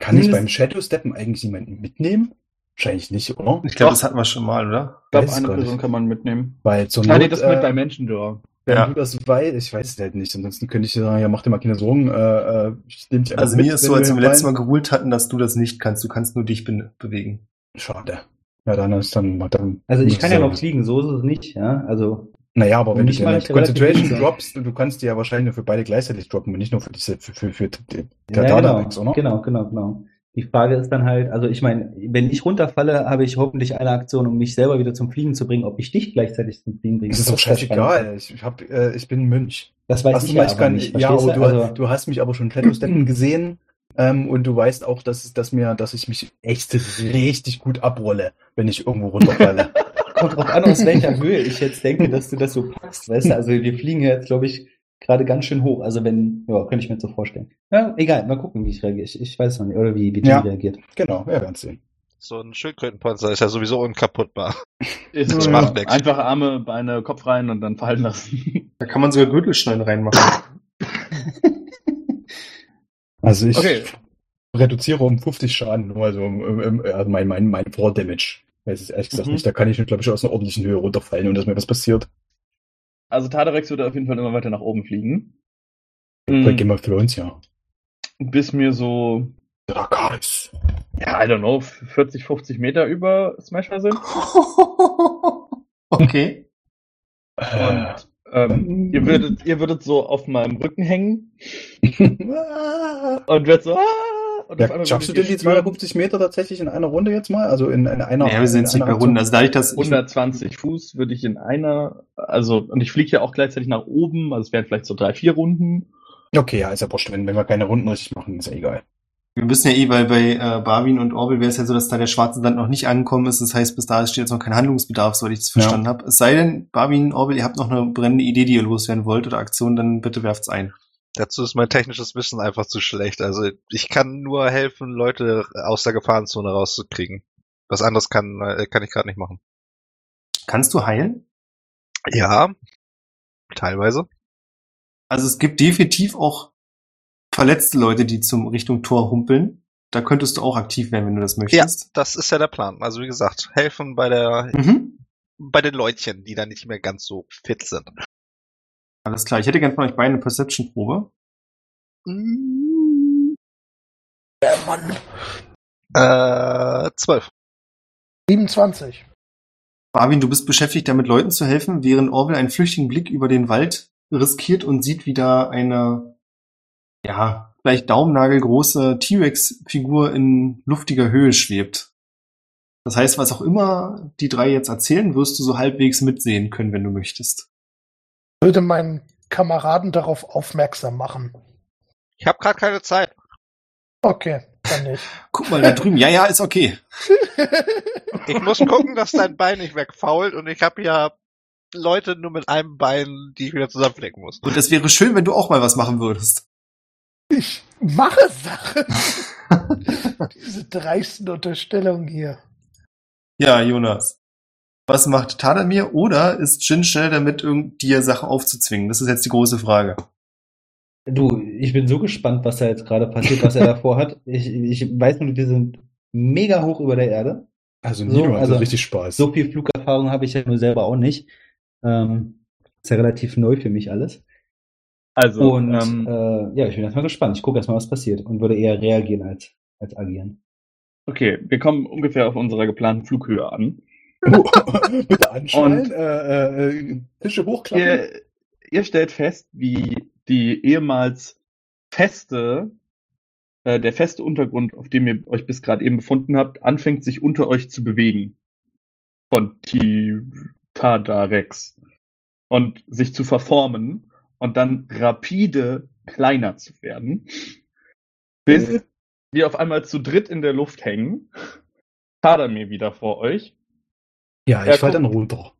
Kann ich beim Shadow Steppen eigentlich jemanden mitnehmen? Wahrscheinlich nicht, oder? Ich glaube, das hatten wir schon mal, oder? Ich glaube, eine Person kann man mitnehmen. Weil zur Ah, nee, das mit äh, bei Menschen da. wenn Ja. du das weißt, ich weiß es halt nicht. Ansonsten könnte ich dir sagen, ja, mach dir mal keine Sorgen. Äh, äh, ich nehm dich Also mit, mir ist so, als wir beim letzten Mal geholt hatten, dass du das nicht kannst. Du kannst nur dich be bewegen. Schade. Ja, dann ist dann, dann also ich kann ja noch fliegen, so ist es nicht, ja. Also Naja, aber wenn du relativ Concentration droppst, du kannst die ja wahrscheinlich nur für beide gleichzeitig droppen und nicht nur für diese, für, für, für, der Ja, Dadarex, genau, oder? genau, genau, genau. Die Frage ist dann halt, also ich meine, wenn ich runterfalle, habe ich hoffentlich eine Aktion, um mich selber wieder zum Fliegen zu bringen. Ob ich dich gleichzeitig zum Fliegen bringe, Das ist doch scheißegal. Ich, ich, hab, äh, ich bin Mönch. Das weiß Hast ich ja ich kann, nicht. ja, aber du, Also, du hast mich aber schon Shadow gesehen ähm, und du weißt auch, dass, dass, mir, dass ich mich echt richtig gut abrolle, wenn ich irgendwo runterfalle. kommt drauf an, aus welcher Höhe ich jetzt denke, dass du das so packst, weißt du? Also wir fliegen ja jetzt, glaube ich, gerade ganz schön hoch. Also wenn, ja, könnte ich mir so vorstellen. Ja, egal, mal gucken, wie ich reagiere. Ich, ich weiß noch nicht, oder wie, wie Jim Ja. reagiert. genau, wir werden sehen. So ein Schildkrötenpanzer ist ja sowieso unkaputtbar. Ist Das macht nix. Einfach Arme, Beine, Kopf rein und dann fallen lassen. Da kann man sogar Gürtelschneiden reinmachen. Also ich Okay. reduziere um 50 Schaden, nur also um, um, also mein, mein, mein Vor-Damage. Weiß es ehrlich gesagt Mhm. nicht. Da kann ich, glaube ich, aus einer ordentlichen Höhe runterfallen und dass mir was passiert. Also Tadarex wird auf jeden Fall immer weiter nach oben fliegen. Bei Mhm. Game of Thrones, ja. Bis mir so, Drakaris. ja, I don't know, 40, 50 Meter über Smasher sind. okay. Und ähm, ihr, würdet, ihr würdet so auf meinem Rücken hängen und wird so, ah, und ja, schaffst du denn die spüren, 250 Meter tatsächlich in einer Runde jetzt mal? Also in, in einer. Ja, wir sind nicht bei Runden. Also dadurch, dass ich, 120 Fuß würde ich in einer, also, und ich fliege ja auch gleichzeitig nach oben, also es wären vielleicht so drei, vier Runden. Okay, ja, ist ja wurscht. Wenn, wenn wir keine Runden richtig machen, ist ja egal. wir wissen ja eh, weil bei äh, Barwin und Orwell wäre es ja so, dass da der schwarze Sand noch nicht angekommen ist. Das heißt, bis da steht jetzt noch kein Handlungsbedarf, soweit ich das Ja. verstanden habe. Es sei denn, Barwin, Orwell, ihr habt noch eine brennende Idee, die ihr loswerden wollt oder Aktion, dann bitte werft's ein. Dazu ist mein technisches Wissen einfach zu schlecht. Also ich kann nur helfen, Leute aus der Gefahrenzone rauszukriegen. Was anderes kann, äh, kann ich gerade nicht machen. Kannst du heilen? Ja, teilweise. Also es gibt definitiv auch verletzte Leute, die zum Richtung Tor humpeln. Da könntest du auch aktiv werden, wenn du das Ja, möchtest. das ist ja der Plan. Also wie gesagt, helfen bei der Mhm. bei den Leutchen, die da nicht mehr ganz so fit sind. Alles klar. Ich hätte gern von euch beiden eine Perception-Probe. Der Mann. Äh, zwölf. 27. Marvin, du bist beschäftigt, damit Leuten zu helfen, während Orwell einen flüchtigen Blick über den Wald riskiert und sieht, wie da eine, ja, vielleicht daumennagelgroße T-Rex-Figur in luftiger Höhe schwebt. Das heißt, was auch immer die drei jetzt erzählen, wirst du so halbwegs mitsehen können, wenn du möchtest. Würde meinen Kameraden darauf aufmerksam machen. Ich habe gerade keine Zeit. Okay, dann nicht. Guck mal da drüben. Ja, ja, ist okay. Ich muss gucken, dass dein Bein nicht wegfault und ich habe ja Leute nur mit einem Bein, die ich wieder zusammenflecken muss. Und es wäre schön, wenn du auch mal was machen würdest. Ich mache Sachen. Diese dreisten Unterstellungen hier. Ja, Jonas. Was macht Tadamir? Oder ist Jin schnell damit, irgend dir Sachen aufzuzwingen? Das ist jetzt die große Frage. Du, ich bin so gespannt, was da jetzt gerade passiert, was er davor hat. Ich, ich weiß nur, wir sind mega hoch über der Erde. Also So, Nino hat also- richtig Spaß. So viel Flugerfahrung habe ich ja nur selber auch nicht. Ähm, ist ja relativ neu für mich alles. Also, Und ähm, äh, ja, ich bin erstmal gespannt. Ich gucke erstmal, was passiert und würde eher reagieren als, als agieren. okay, wir kommen ungefähr auf unserer geplanten Flughöhe an. Bitte anschnallen, Und- äh, äh, Tische hochklappen. Ihr, ihr stellt fest, wie die ehemals feste, äh, der feste Untergrund, auf dem ihr euch bis gerade eben befunden habt, anfängt sich unter euch zu bewegen. Von Tadarex. Und sich zu verformen und dann rapide kleiner zu werden. Bis wir auf einmal zu dritt in der Luft hängen. Tadamir wieder vor euch. Ja, ich fall guck. dann runter.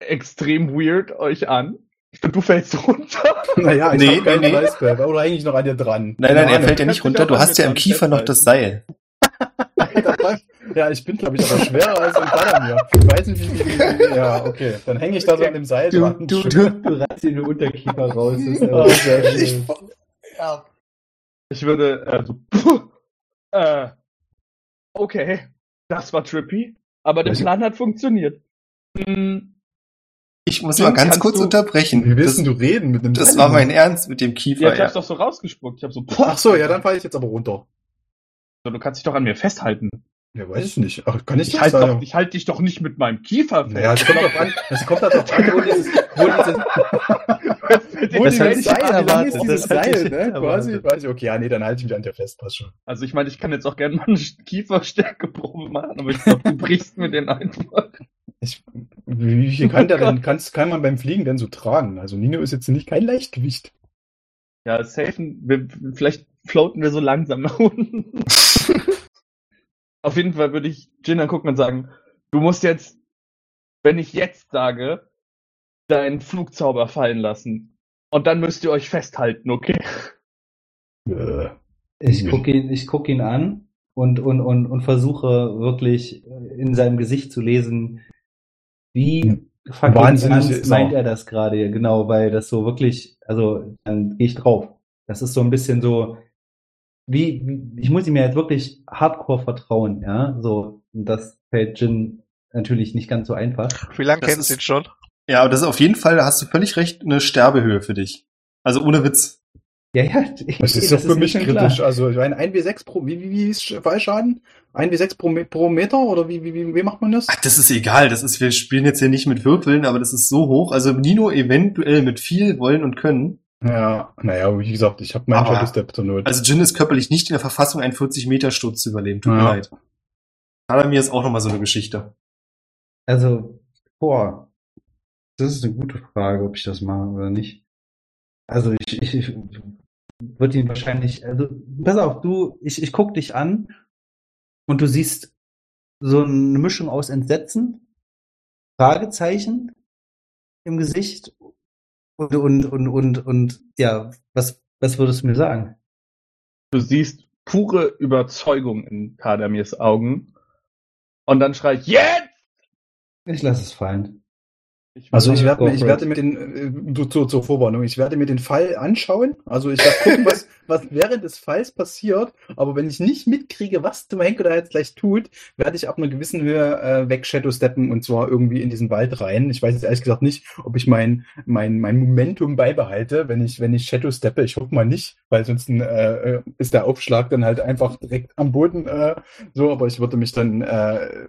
Extrem weird euch an. Du fällst runter. Naja, ich Nee, nee, nee. Eisberg. Oder eigentlich noch an dir dran. Nein, nein, er Keine fällt ja nicht runter. Du hast mir ja im Kiefer noch das Seil. Ja, ich bin, glaube ich, aber schwerer als ein Badamir. Ich weiß nicht, wie, wie, wie, ja, okay. Dann hänge ich da so an dem Seil Du, dran. du, du, du reißt den Unterkiefer raus. Das ist aber sehr Ich, ja, Ich würde, äh, äh, okay, das war trippy, aber der? Plan hat funktioniert. Hm, Ich muss Jim, mal ganz kurz du- unterbrechen. Wie willst Das, du reden mit dem das Seil? war mein Ernst mit dem ja, Kiefer. ich Ja, hab's doch so rausgespuckt. Ich hab so, Ach so, ja, dann falle ich jetzt aber runter. So, du kannst dich doch an mir festhalten. Ja, weiß ich nicht. Ach, kann ich, Ich das halte sagen? doch, ich halt dich doch nicht mit meinem Kiefer fest. Naja, es kommt drauf an, es kommt halt drauf an, wo dieses, wo dieses, wo Das ich Seil, erwartet, ist dieses das Seil, ne? Quasi, ich, okay, ja, nee, dann halte ich mich an dir fest, passt schon. Also ich meine, ich kann jetzt auch gerne mal eine Kieferstärkeprobe machen, aber ich glaube, du brichst mir den einfach. Ich, wie wie viel kann der denn, kann's, kann man beim Fliegen denn so tragen? Also Nino ist jetzt nicht kein Leichtgewicht. Ja, safen, wir, vielleicht floaten wir so langsam nach unten. Auf jeden Fall würde ich Jin angucken und sagen, du musst jetzt, wenn ich jetzt sage, deinen Flugzauber fallen lassen. Und dann müsst ihr euch festhalten, okay? Äh, Ich gucke ihn, ich guck ihn an und, und, und, und versuche wirklich in seinem Gesicht zu lesen, wie fucking meint er. er das gerade, genau, weil das so wirklich, also dann gehe ich drauf. Das ist so ein bisschen so, wie, wie- ich muss ihm ja jetzt wirklich hardcore vertrauen, ja, so, das fällt Jin natürlich nicht ganz so einfach. Wie lange Das kennst du ist- ihn schon? ja, aber das ist auf jeden Fall, da hast du völlig recht, eine Sterbehöhe für dich. Also ohne Witz. Ja, ja, Das ist doch für mir mich kritisch. klar. Also ich meine, 1W6 pro, wie, wie, wie ist Fallschaden? 1W6 pro, pro Meter oder wie, wie, wie, wie macht man das? Ach, das ist egal. Das ist, wir spielen jetzt hier nicht mit Würfeln, aber das ist so hoch. Also Nino eventuell mit viel wollen und können. Ja, naja, wie gesagt, ich habe meinen Aber- Shadow-Step zur Not. Also Jin ist körperlich nicht in der Verfassung, einen 40-Meter-Sturz zu überleben. Tut mir Ja. leid. Adamir ist auch nochmal so eine Geschichte. Also, boah, das ist eine gute Frage, ob ich das mache oder nicht. Also ich, ich, ich würde ihn wahrscheinlich, also pass auf, du, ich, ich guck dich an und du siehst so eine Mischung aus Entsetzen, Fragezeichen im Gesicht und und und und, und ja, was was würdest du mir sagen? Du siehst pure Überzeugung in Kadamirs Augen. Und dann schreit, jetzt! Ich lasse es fallen. Also ich werde, ich for werde mir den, äh, zur, zur Vorwarnung, ich werde mir den Fall anschauen. Also ich werde gucken, was, was während des Falls passiert. Aber wenn ich nicht mitkriege, was zum Henker da jetzt gleich tut, werde ich ab einer gewissen Höhe äh, weg Shadow steppen und zwar irgendwie in diesen Wald rein. Ich weiß jetzt ehrlich gesagt nicht, ob ich mein, mein, mein Momentum beibehalte, wenn ich, wenn ich Shadow steppe. Ich hoffe mal nicht, weil sonst äh, äh, ist der Aufschlag dann halt einfach direkt am Boden äh, so, aber ich würde mich dann äh,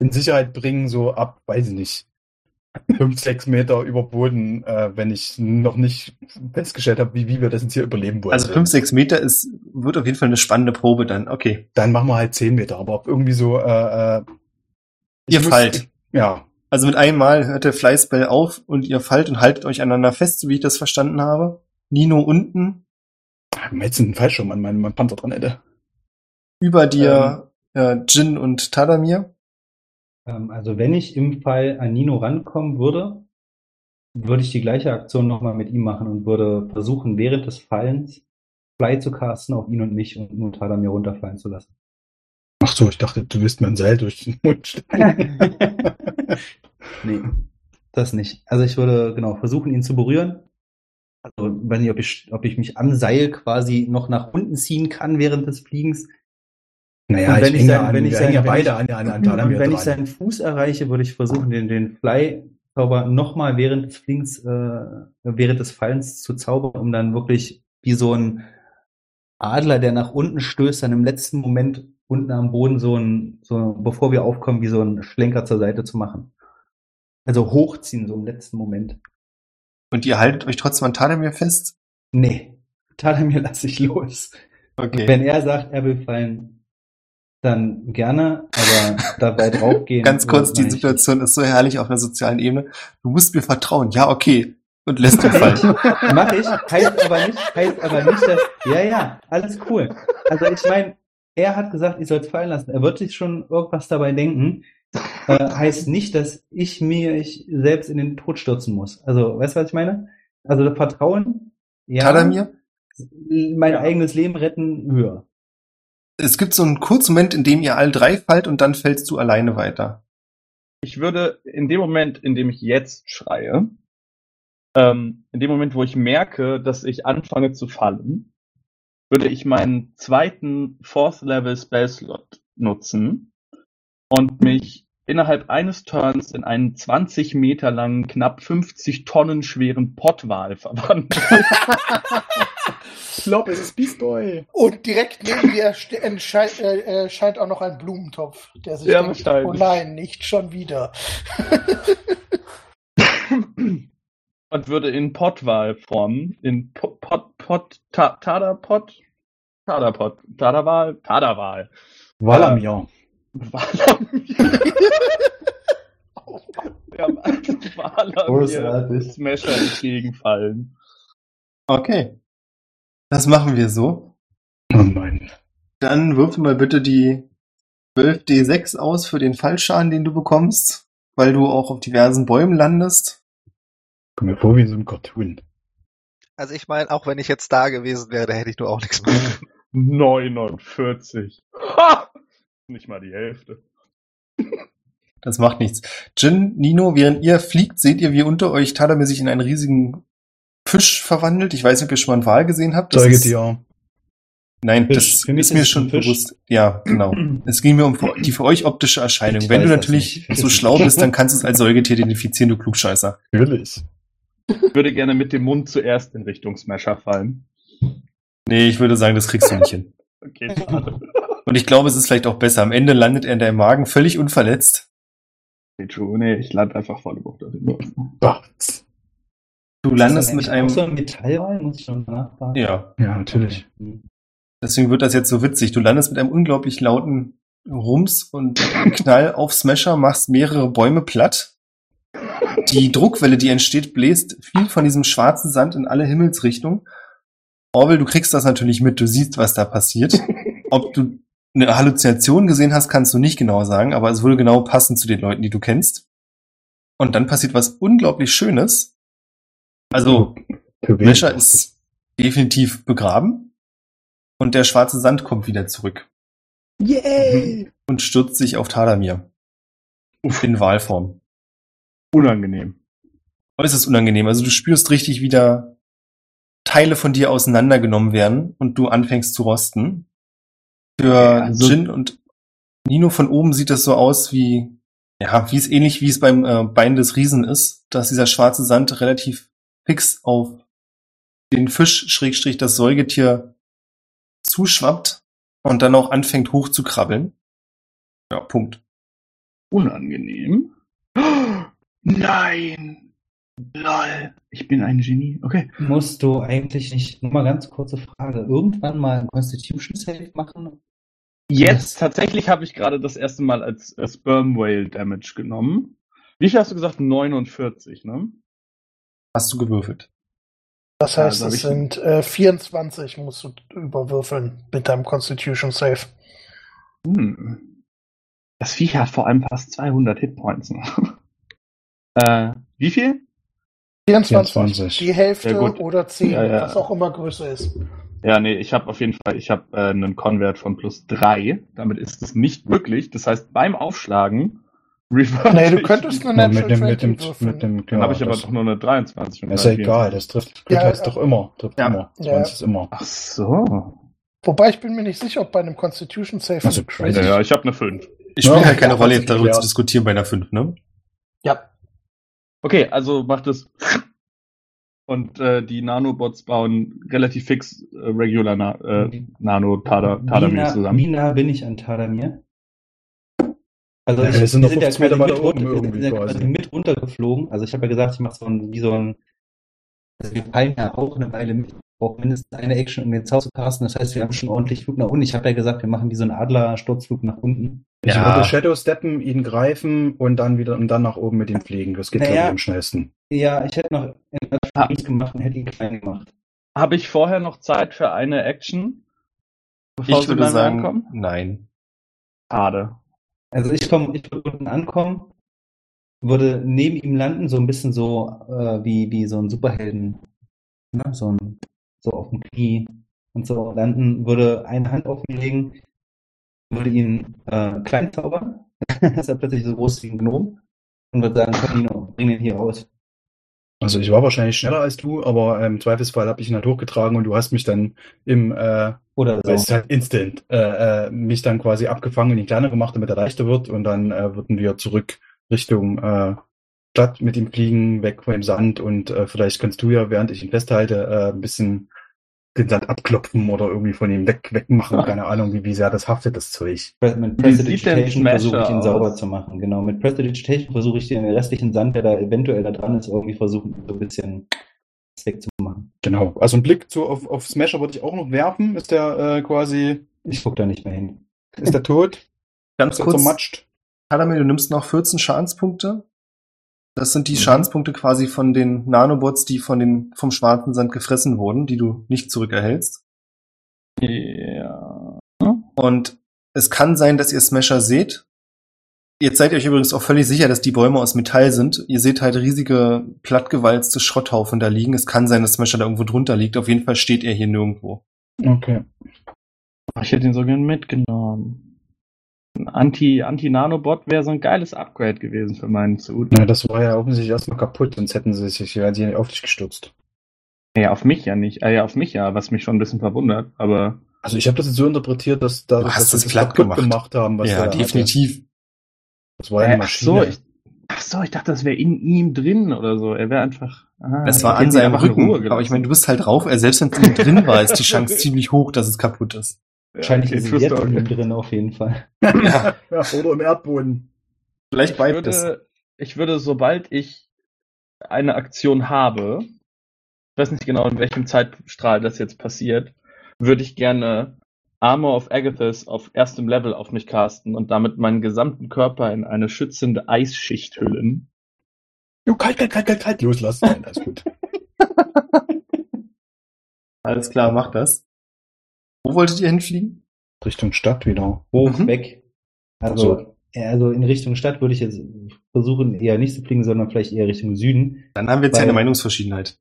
in Sicherheit bringen, so ab, weiß ich nicht, fünf, sechs Meter über Boden, äh, wenn ich noch nicht festgestellt habe, wie, wie wir das jetzt hier überleben wollen. Also fünf, sechs Meter ist, wird auf jeden Fall eine spannende Probe dann. Okay. Dann machen wir halt zehn Meter, aber irgendwie so, äh, äh, Ihr muss- fallt. Ja, Also mit einem Mal hört der Flyspell auf und ihr fallt und haltet euch aneinander fest, so wie ich das verstanden habe. Nino unten, wenn man jetzt einen Fallschirm an meinem, Panzer dran hätte. über dir äh, Jin und Tadamir. Ähm, also wenn ich im Fall an Nino rankommen würde, würde ich die gleiche Aktion nochmal mit ihm machen und würde versuchen, während des Fallens Fly zu casten auf ihn und mich und nur Tadamir runterfallen zu lassen. Ach so, ich dachte, du willst mir ein Seil durch den Mund stecken. nee, das nicht. Also ich würde genau versuchen, ihn zu berühren. Also ich weiß nicht, ob ich, ob ich mich am Seil quasi noch nach unten ziehen kann während des Fliegens. Naja, Und wenn ich ich sein- an, wenn ich sein- ja wenn beide ich- an, an, an Und Tadamir wenn ich seinen Fuß erreiche, würde ich versuchen, den, den Fly-Zauber nochmal während des Flings, äh, während des Fallens zu zaubern, um dann wirklich wie so ein Adler, der nach unten stößt, dann im letzten Moment unten am Boden so ein, so, bevor wir aufkommen, wie so ein Schlenker zur Seite zu machen. Also hochziehen, so im letzten Moment. Und ihr haltet euch trotzdem an Tadamir fest. Nee, Tadamir lasse ich los. Okay. Wenn er sagt, er will fallen, dann gerne, aber dabei draufgehen. Ganz kurz, die Situation ist so herrlich auf einer sozialen Ebene. Du musst mir vertrauen. Ja, okay. Und lässt ihn fallen. Mach ich, heißt aber nicht, heißt aber nicht, dass, ja, ja, alles cool. Also ich meine, er hat gesagt, ich soll es fallen lassen. Er wird sich schon irgendwas dabei denken. Äh, heißt nicht, dass ich mir ich selbst in den Tod stürzen muss. Also, weißt du, was ich meine? Also das Vertrauen, ja, Tadamir, mein Ja. eigenes Leben retten, höher. Es gibt so einen kurzen Moment, in dem ihr alle drei fallt und dann fällst du alleine weiter. Ich würde in dem Moment, in dem ich jetzt schreie, ähm, in dem Moment, wo ich merke, dass ich anfange zu fallen, würde ich meinen zweiten Fourth Level Spell Slot nutzen und mich innerhalb eines Turns in einen 20 Meter langen, knapp 50 Tonnen schweren Pottwal verwandeln. Ich glaube, es ist Beast Boy. Und direkt neben dir entschei- äh, äh, scheint auch noch ein Blumentopf, der sich Ja, denkt, oh nein, nicht schon wieder. und würde in Pottwal-Form, in Pot, Pot, Pot, Ta, Tadapot, Tadapot, Tadawal, Tadawal. Valamir. Walamir. Wir haben also Walamir. Smasher entgegenfallen. Okay. Das machen wir so. Oh nein. Dann würfel mal bitte die 12d6 aus für den Fallschaden, den du bekommst, weil du auch auf diversen Bäumen landest. Komm mir vor wie in so einem Cartoon. Also ich meine, auch wenn ich jetzt da gewesen wäre, da hätte ich nur auch nichts mehr. 49. Ha! Nicht mal die Hälfte. Das macht nichts. Jin, Nino, während ihr fliegt, seht ihr, wie unter euch Tadamir sich in einen riesigen Fisch verwandelt. Ich weiß nicht, ob ihr schon mal einen Wal gesehen habt. Das ist- Säugetier. Nein, Fisch. das ist mir schon bewusst. Ja, genau. Es ging mir um die für euch optische Erscheinung. Ich Wenn du natürlich so schlau bist, dann kannst du es als Säugetier identifizieren, du Klugscheißer. Natürlich. Ich würde gerne mit dem Mund zuerst in Richtung Smasher fallen. Nee, ich würde sagen, das kriegst du nicht hin. Okay, schade. Und ich glaube, es ist vielleicht auch besser. Am Ende landet er in deinem Magen völlig unverletzt. Nee, true. Nee, ich lande einfach voll. Was? Du landest mit einem, So ein Metallwall, muss ich schon nachfragen. ja, Ja, natürlich. Deswegen wird das jetzt so witzig. Du landest mit einem unglaublich lauten Rums und Knall auf Smasher, machst mehrere Bäume platt. Die Druckwelle, die entsteht, bläst viel von diesem schwarzen Sand in alle Himmelsrichtungen. Orwell, du kriegst das natürlich mit, du siehst, was da passiert. Ob du eine Halluzination gesehen hast, kannst du nicht genau sagen, aber es würde genau passen zu den Leuten, die du kennst. Und dann passiert was unglaublich Schönes. Also, Smasher ist definitiv begraben und der schwarze Sand kommt wieder zurück Yay! und stürzt sich auf Tadamir. In Wahlform. Unangenehm. äußerst unangenehm. Also du spürst richtig, wie da Teile von dir auseinandergenommen werden und du anfängst zu rosten. Für also- Jin und Nino von oben sieht das so aus wie, ja, wie es ähnlich wie es beim äh, Bein des Riesen ist, dass dieser schwarze Sand relativ fix auf den Fisch, Schrägstrich, das Säugetier zuschwappt und dann auch anfängt hochzukrabbeln. Ja, Punkt. Unangenehm. Oh, nein! Lol. Ich bin ein Genie. Okay. Musst du eigentlich nicht, nur mal ganz kurze Frage, irgendwann mal ein Constitution Save machen? Jetzt tatsächlich habe ich gerade das erste Mal als äh, Sperm Whale Damage genommen. Wie viel hast du gesagt? 49, ne? Hast du gewürfelt? Das Ja, heißt, es ich- sind äh, 24 musst du überwürfeln mit deinem Constitution Save. Hm. Das Viech hat vor allem fast 200 Hitpoints. äh, wie viel? 24. 24. Die Hälfte Ja, oder 10, Ja, ja. was auch immer größer ist. Ja, nee, ich habe auf jeden Fall, ich habe äh, einen Convert von plus drei. Damit ist es nicht möglich. Das heißt, beim Aufschlagen reverse Nee, du könntest eine Ja, mit Natural dem, mit dem, 20 würfeln. mit dem, Dann genau, habe ich aber doch nur eine 23. und ist ja egal, 24. das trifft, Ja, heißt ja. doch immer, trifft Ja. immer, Ja. 20 ist immer. Ach so. Wobei ich bin mir nicht sicher, ob bei einem Constitution Save Also, Crit- Ja, ja, ich habe eine 5. Ich spiele Ja, halt keine Rolle, jetzt darüber zu diskutieren bei einer 5, ne? Ja, Okay, also macht es. Und äh, die Nanobots bauen relativ fix äh, regular Na äh, Nano Tada Tadamir zusammen. Mina bin ich an Tadamir. Also Ja, ich, wir sind noch ja 50 Meter weiter oben irgendwie sind quasi mit runtergeflogen. Also ich habe ja gesagt, ich mache so ein, wie so ein, also wir fallen ja auch eine Weile mit, auch mindestens eine Action, um den Zaun zu casten. Das heißt, wir haben schon ordentlich Flug nach unten. Ich habe ja gesagt, wir machen wie so einen Adlersturzflug nach unten. Ich Ja. würde Shadow steppen, ihn greifen und dann wieder und dann nach oben mit ihm fliegen. Das geht Naja. glaube ich am schnellsten. Ja, ich hätte noch Ah. etwas gemacht und hätte ihn klein gemacht. Habe ich vorher noch Zeit für eine Action? Bevor Ich würde sagen, ankommen? nein. Schade. Also ich komme, ich würde unten ankommen, würde neben ihm landen, so ein bisschen so äh, wie wie so ein Superhelden, ne? so ein so auf dem Knie und so landen, würde eine Hand auf ihn legen, würde ihn äh, klein zaubern, dass er plötzlich so groß wie ein Gnom und würde sagen, komm Nino, bring den hier raus. Also ich war wahrscheinlich schneller als du, aber im Zweifelsfall habe ich ihn halt hochgetragen und du hast mich dann im äh, Oder so. ist halt instant äh, äh, mich dann quasi abgefangen und ihn kleiner gemacht, damit er leichter wird und dann äh, würden wir zurück Richtung äh, Stadt mit ihm fliegen, weg von dem Sand und äh, vielleicht kannst du ja, während ich ihn festhalte, äh, ein bisschen den Sand abklopfen oder irgendwie von ihm weg wegmachen. Keine Ahnung, wie, wie sehr das haftet, das Zeug. Mit Prestidigitation versuche ich ihn sauber aus? zu machen. Genau, mit Prestidigitation versuche ich den restlichen Sand, der da eventuell da dran ist, irgendwie versuchen, so ein bisschen wegzumachen. Genau. Also ein Blick zu, auf, auf Smasher würde ich auch noch werfen. Ist der äh, quasi, Ich gucke da nicht mehr hin. ist der tot? Ganz Ist kurz, zermatscht? Kadamir, du nimmst noch 14 Schadenspunkte. Das sind die Mhm. Schadenspunkte quasi von den Nanobots, die von den, vom schwarzen Sand gefressen wurden, die du nicht zurückerhältst. Ja. Und es kann sein, dass ihr Smasher seht. Jetzt seid ihr euch übrigens auch völlig sicher, dass die Bäume aus Metall sind. Ihr seht halt riesige, plattgewalzte Schrotthaufen da liegen. Es kann sein, dass Smasher da irgendwo drunter liegt. Auf jeden Fall steht er hier nirgendwo. Okay. Ich hätte ihn so gern mitgenommen. Ein Anti- Anti-Nanobot wäre so ein geiles Upgrade gewesen für meinen Suit. Na, das war ja offensichtlich erstmal kaputt, sonst hätten sie sich ja sie auf dich gestürzt. Ja, auf mich ja nicht. Äh, ja, auf mich ja, was mich schon ein bisschen verwundert. Aber Also ich habe das jetzt so interpretiert, dass da dass es sie platt kaputt gemacht. haben, was ja, definitiv. Hatte. Das war ja äh, eine ach so, Maschine. ich, ach so, ich dachte, das wäre in ihm drin oder so. Er wäre einfach. Ah, Es ich war an seinem einfach in Ruhe Rücken. Aber ich meine, du bist halt drauf. äh, Selbst wenn es in ihm drin war, ist die Chance ziemlich hoch, dass es kaputt ist. Wahrscheinlich okay, ist es jetzt drin auf jeden Fall. ja, oder im Erdboden. Vielleicht ich beides. würde, ich würde, sobald ich eine Aktion habe, ich weiß nicht genau, in welchem Zeitstrahl das jetzt passiert, würde ich gerne Armor of Agathis auf erstem Level auf mich casten und damit meinen gesamten Körper in eine schützende Eisschicht hüllen. Jo, kalt, kalt, kalt, kalt, kalt, loslassen. Nein, alles gut. Alles klar, mach das. Wo wolltet ihr hinfliegen? Richtung Stadt wieder. Hoch Mhm. weg. Also, So. also in Richtung Stadt würde ich jetzt versuchen, eher nicht zu fliegen, sondern vielleicht eher Richtung Süden. Dann haben wir jetzt Weil- eine Meinungsverschiedenheit.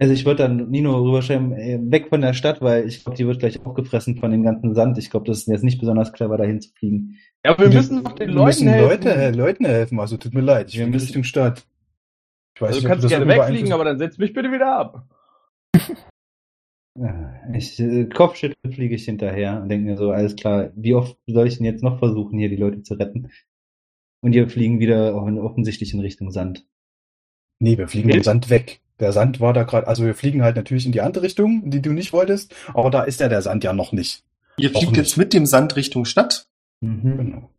Also ich würde dann Nino rüberschreiben, äh, weg von der Stadt, weil ich glaube, die wird gleich aufgefressen von dem ganzen Sand. Ich glaube, das ist jetzt nicht besonders clever, dahin zu fliegen. Ja, wir Wir müssen doch den Leuten müssen helfen. Leute, äh, Leuten helfen, also tut mir leid, ich Wir müssen- Richtung Stadt. Ich weiß Also nicht, du ob kannst gerne wegfliegen, aber dann setz mich bitte wieder ab. Ich, äh, Kopfschütteln fliege ich hinterher und denke mir so, alles klar, wie oft soll ich denn jetzt noch versuchen, hier die Leute zu retten? Und wir fliegen wieder offen- offensichtlich in Richtung Sand. Nee, wir fliegen Nee. im Sand weg. Der Sand war da gerade, also wir fliegen halt natürlich in die andere Richtung, die du nicht wolltest, aber da ist ja der Sand ja noch nicht. Ihr fliegt nicht. jetzt mit dem Sand Richtung Stadt. Mhm. Genau.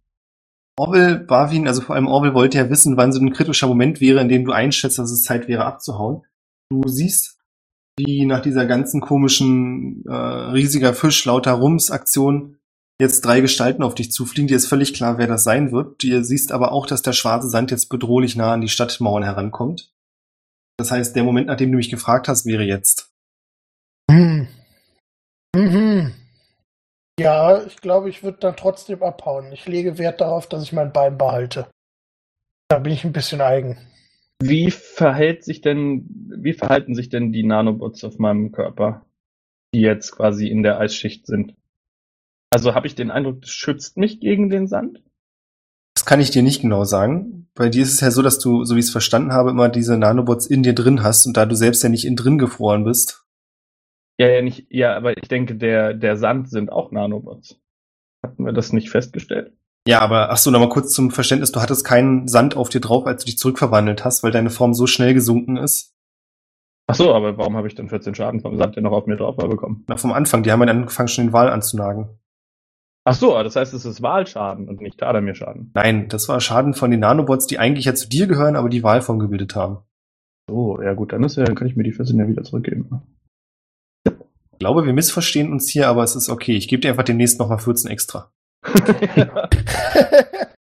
Orwell, Barwin, also vor allem Orwell wollte ja wissen, wann so ein kritischer Moment wäre, in dem du einschätzt, dass es Zeit wäre abzuhauen. Du siehst, wie nach dieser ganzen komischen äh, riesiger Fisch lauter Rums Aktion jetzt drei Gestalten auf dich zufliegen. Dir ist völlig klar, wer das sein wird. Du siehst aber auch, dass der schwarze Sand jetzt bedrohlich nah an die Stadtmauern herankommt. Das heißt, der Moment, nachdem du mich gefragt hast, wäre jetzt. Hm. Mhm. Ja, ich glaube, ich würde dann trotzdem abhauen. Ich lege Wert darauf, dass ich mein Bein behalte. Da bin ich ein bisschen eigen. Wie verhält sich denn, wie verhalten sich denn die Nanobots auf meinem Körper, die jetzt quasi in der Eisschicht sind? Also habe ich den Eindruck, das schützt mich gegen den Sand? Das kann ich dir nicht genau sagen. Bei dir ist es ja so, dass du, so wie ich es verstanden habe, immer diese Nanobots in dir drin hast und da du selbst ja nicht in drin gefroren bist, Ja, ja, nicht, ja, aber ich denke, der, der Sand sind auch Nanobots. Hatten wir das nicht festgestellt? Ja, aber ach so, nochmal kurz zum Verständnis. Du hattest keinen Sand auf dir drauf, als du dich zurückverwandelt hast, weil deine Form so schnell gesunken ist. Ach so, aber warum habe ich dann 14 Schaden vom Sand, der noch auf mir drauf war, bekommen? Nach vom Anfang, die haben ja dann angefangen, schon den Wal anzunagen. Ach so, das heißt, es ist Wahlschaden und nicht Tadamir-Schaden. Nein, das war Schaden von den Nanobots, die eigentlich ja zu dir gehören, aber die Wahlform gebildet haben. So, ja gut, dann ist ja, dann kann ich mir die 14 ja wieder zurückgeben. Ich glaube, wir missverstehen uns hier, aber es ist okay. Ich gebe dir einfach demnächst nochmal 14 extra.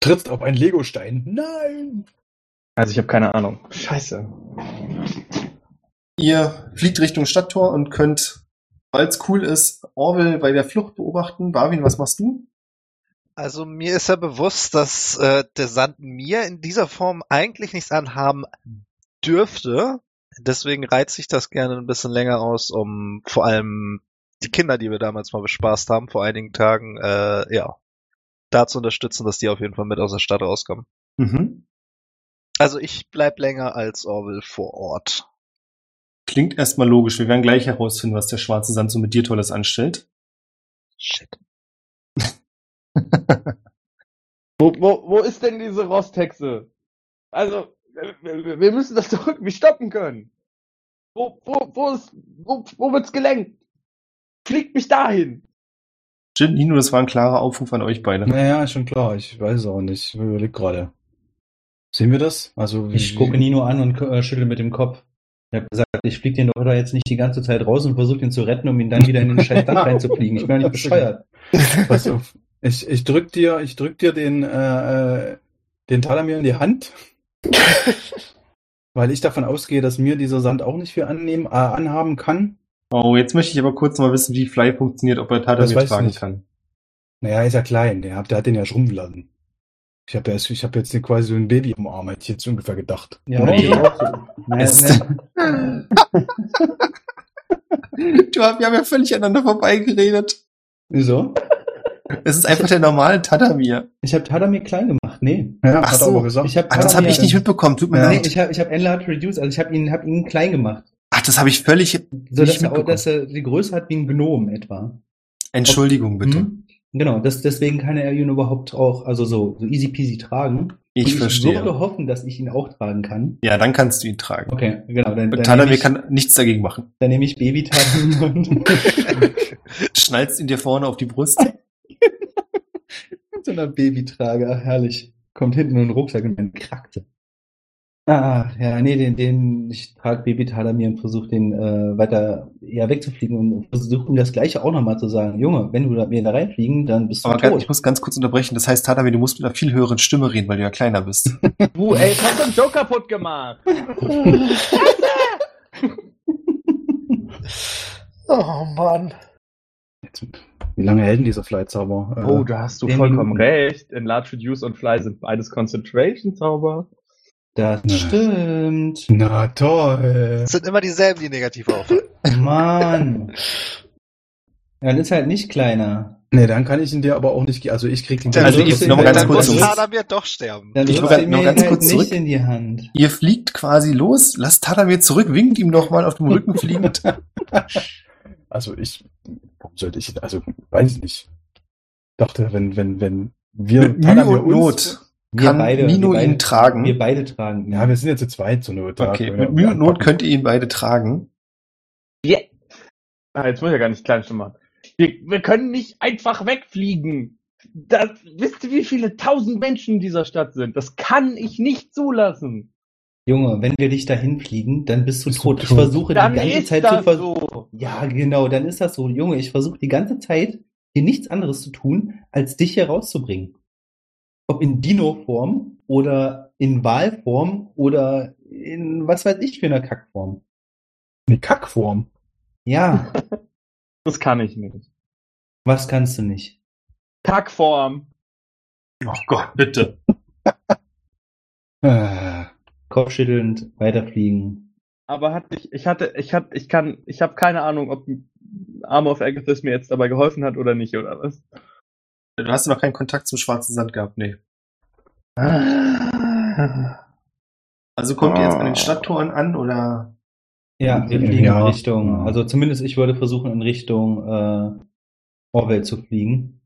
Trittst auf einen Legostein. Nein! also ich habe keine Ahnung. Scheiße. Ihr fliegt Richtung Stadttor und könnt, weil es cool ist, Orwell bei der Flucht beobachten. Barwin, was machst du? Also mir ist ja bewusst, dass äh, der Sand mir in dieser Form eigentlich nichts anhaben dürfte. Deswegen reizt sich das gerne ein bisschen länger aus, um vor allem die Kinder, die wir damals mal bespaßt haben, vor einigen Tagen, äh, ja, da zu unterstützen, dass die auf jeden Fall mit aus der Stadt rauskommen. Mhm. Also ich bleib länger als Orwell vor Ort. Klingt erstmal logisch. Wir werden gleich herausfinden, was der schwarze Sand so mit dir Tolles anstellt. Shit. Wo, wo, wo ist denn diese Rosthexe? Also, wir, wir müssen das doch irgendwie stoppen können. Wo, wo, wo ist, wo, wo wird's gelenkt? Fliegt mich dahin. Jin, Nino, das war ein klarer Aufruf an euch beide. Naja, ist schon klar. Ich weiß es auch nicht. Ich überlege gerade. Sehen wir das? Also, Ich gucke Nino an und äh, schüttel mit dem Kopf. Ich habe gesagt, ich fliege den doch jetzt nicht die ganze Zeit raus und versuche ihn zu retten, um ihn dann wieder in den scheiß Sand reinzufliegen. Ich bin ja nicht bescheuert. Pass auf. Ich, ich drück dir, ich drück dir den, äh, äh, den Talamir in die Hand. weil ich davon ausgehe, dass mir dieser Sand auch nicht viel annehmen, äh, anhaben kann. Oh, jetzt möchte ich aber kurz mal wissen, wie Fly funktioniert, ob er Das Tadamir weiß ich tragen nicht. kann. Naja, ist ja klein. Der hat, der hat den ja schrumpfen lassen. Ich habe jetzt, ich habe jetzt quasi so ein Baby im Arm, hätte ich jetzt ungefähr gedacht. Ja, nee. auch so. Naja, Es- ne, Du, wir haben ja völlig aneinander vorbeigeredet. wieso? Es ist einfach der normale Tadamir. Ich habe Tadamir klein gemacht. Nee. Ja, Ach hat er so. aber gesagt. Ich habe Ach, das habe ich nicht mitbekommen. Tut mir Ja. Nee, leid. ich habe ich hab Enlarge Reduce, also ich habe ihn, hab ihn klein gemacht. Das habe ich völlig. So, Nicht dass er, mitbekommen. dass er die Größe hat wie ein Gnom etwa. Entschuldigung, bitte. Mhm. Genau, das, deswegen kann er ihn überhaupt auch, also so, so easy peasy tragen. Ich ich verstehe. würde hoffen, dass ich ihn auch tragen kann. Ja, dann kannst du ihn tragen. Okay, genau. Dann, dann, nehme ich, kann nichts dagegen machen. dann nehme ich Baby Tadamir und Schnallst ihn dir vorne auf die Brust. so einer Babytrage. Herrlich. Kommt hinten in den Rucksack und dann krackte. Ah, ja, nee, den, den, ich trage Baby Tadamir und versuche den äh, weiter ja, wegzufliegen und versuche ihm das gleiche auch nochmal zu sagen. Junge, wenn du da, mir da reinfliegen, dann bist du Aber tot. ich muss ganz kurz unterbrechen. Das heißt, Tadamir, du musst mit einer viel höheren Stimme reden, weil du ja kleiner bist. Du, ey, hast du den Joke kaputt gemacht. Oh Mann. Jetzt, wie lange hält denn dieser Flight-Zauber? Äh, Oh, da hast du zehn vollkommen Minuten. recht. Enlarge, Reduce und Fly sind beides Concentration-Zauber. Das Ja. stimmt. Na toll. Es sind immer dieselben, die negativ auffallen. Mann. Dann ist halt nicht kleiner. Nee, dann kann ich ihn dir aber auch nicht, also ich krieg den Dann, Also nicht. noch mal ganz dann kurz muss. Tadamir doch sterben. Dann Ich wollte noch mir ganz halt kurz nicht zurück. in die Hand. Ihr fliegt quasi los, lasst Tadamir zurück, winkt ihm nochmal auf dem Rücken fliegend. Also ich, warum sollte ich, also weiß ich nicht. Dachte, wenn, wenn, wenn wir Mit Mühe Tadamir und uns- Not kann Nino wir beide, ihn tragen. Wir beide tragen. Ja, wir sind ja zu zweit zur Not. da Okay, wir mit Mühe und Not könnt ihr ihn beide tragen. Yeah. Ah, jetzt muss ich ja gar nicht klein schon machen. Wir, wir können nicht einfach wegfliegen. Das, wisst ihr, wie viele tausend Menschen in dieser Stadt sind? Das kann ich nicht zulassen. Junge, wenn wir dich dahin fliegen, dann bist du Bist du tot. Ich tot. versuche Dann die ganze ist Zeit zu versuchen. so. Ja, genau, dann ist das so. Junge, ich versuche die ganze Zeit hier nichts anderes zu tun, als dich hier rauszubringen. Ob in Dino-Form oder in Walform oder in was weiß ich für einer Kackform. Eine Kackform. Ja, Das kann ich nicht. was kannst du nicht? Kackform. Oh Gott, bitte. Äh, Kopfschüttelnd, weiterfliegen. Aber hat ich, ich hatte, ich hatte, ich kann, ich habe keine Ahnung, ob Arm of Agathis mir jetzt dabei geholfen hat oder nicht, oder was? Du hast noch keinen Kontakt zum schwarzen Sand gehabt, nee. Also kommt ihr jetzt an den Stadttoren an oder? Ja, wir fliegen Ja. in Richtung, also zumindest ich würde versuchen, in Richtung äh, Orwell zu fliegen.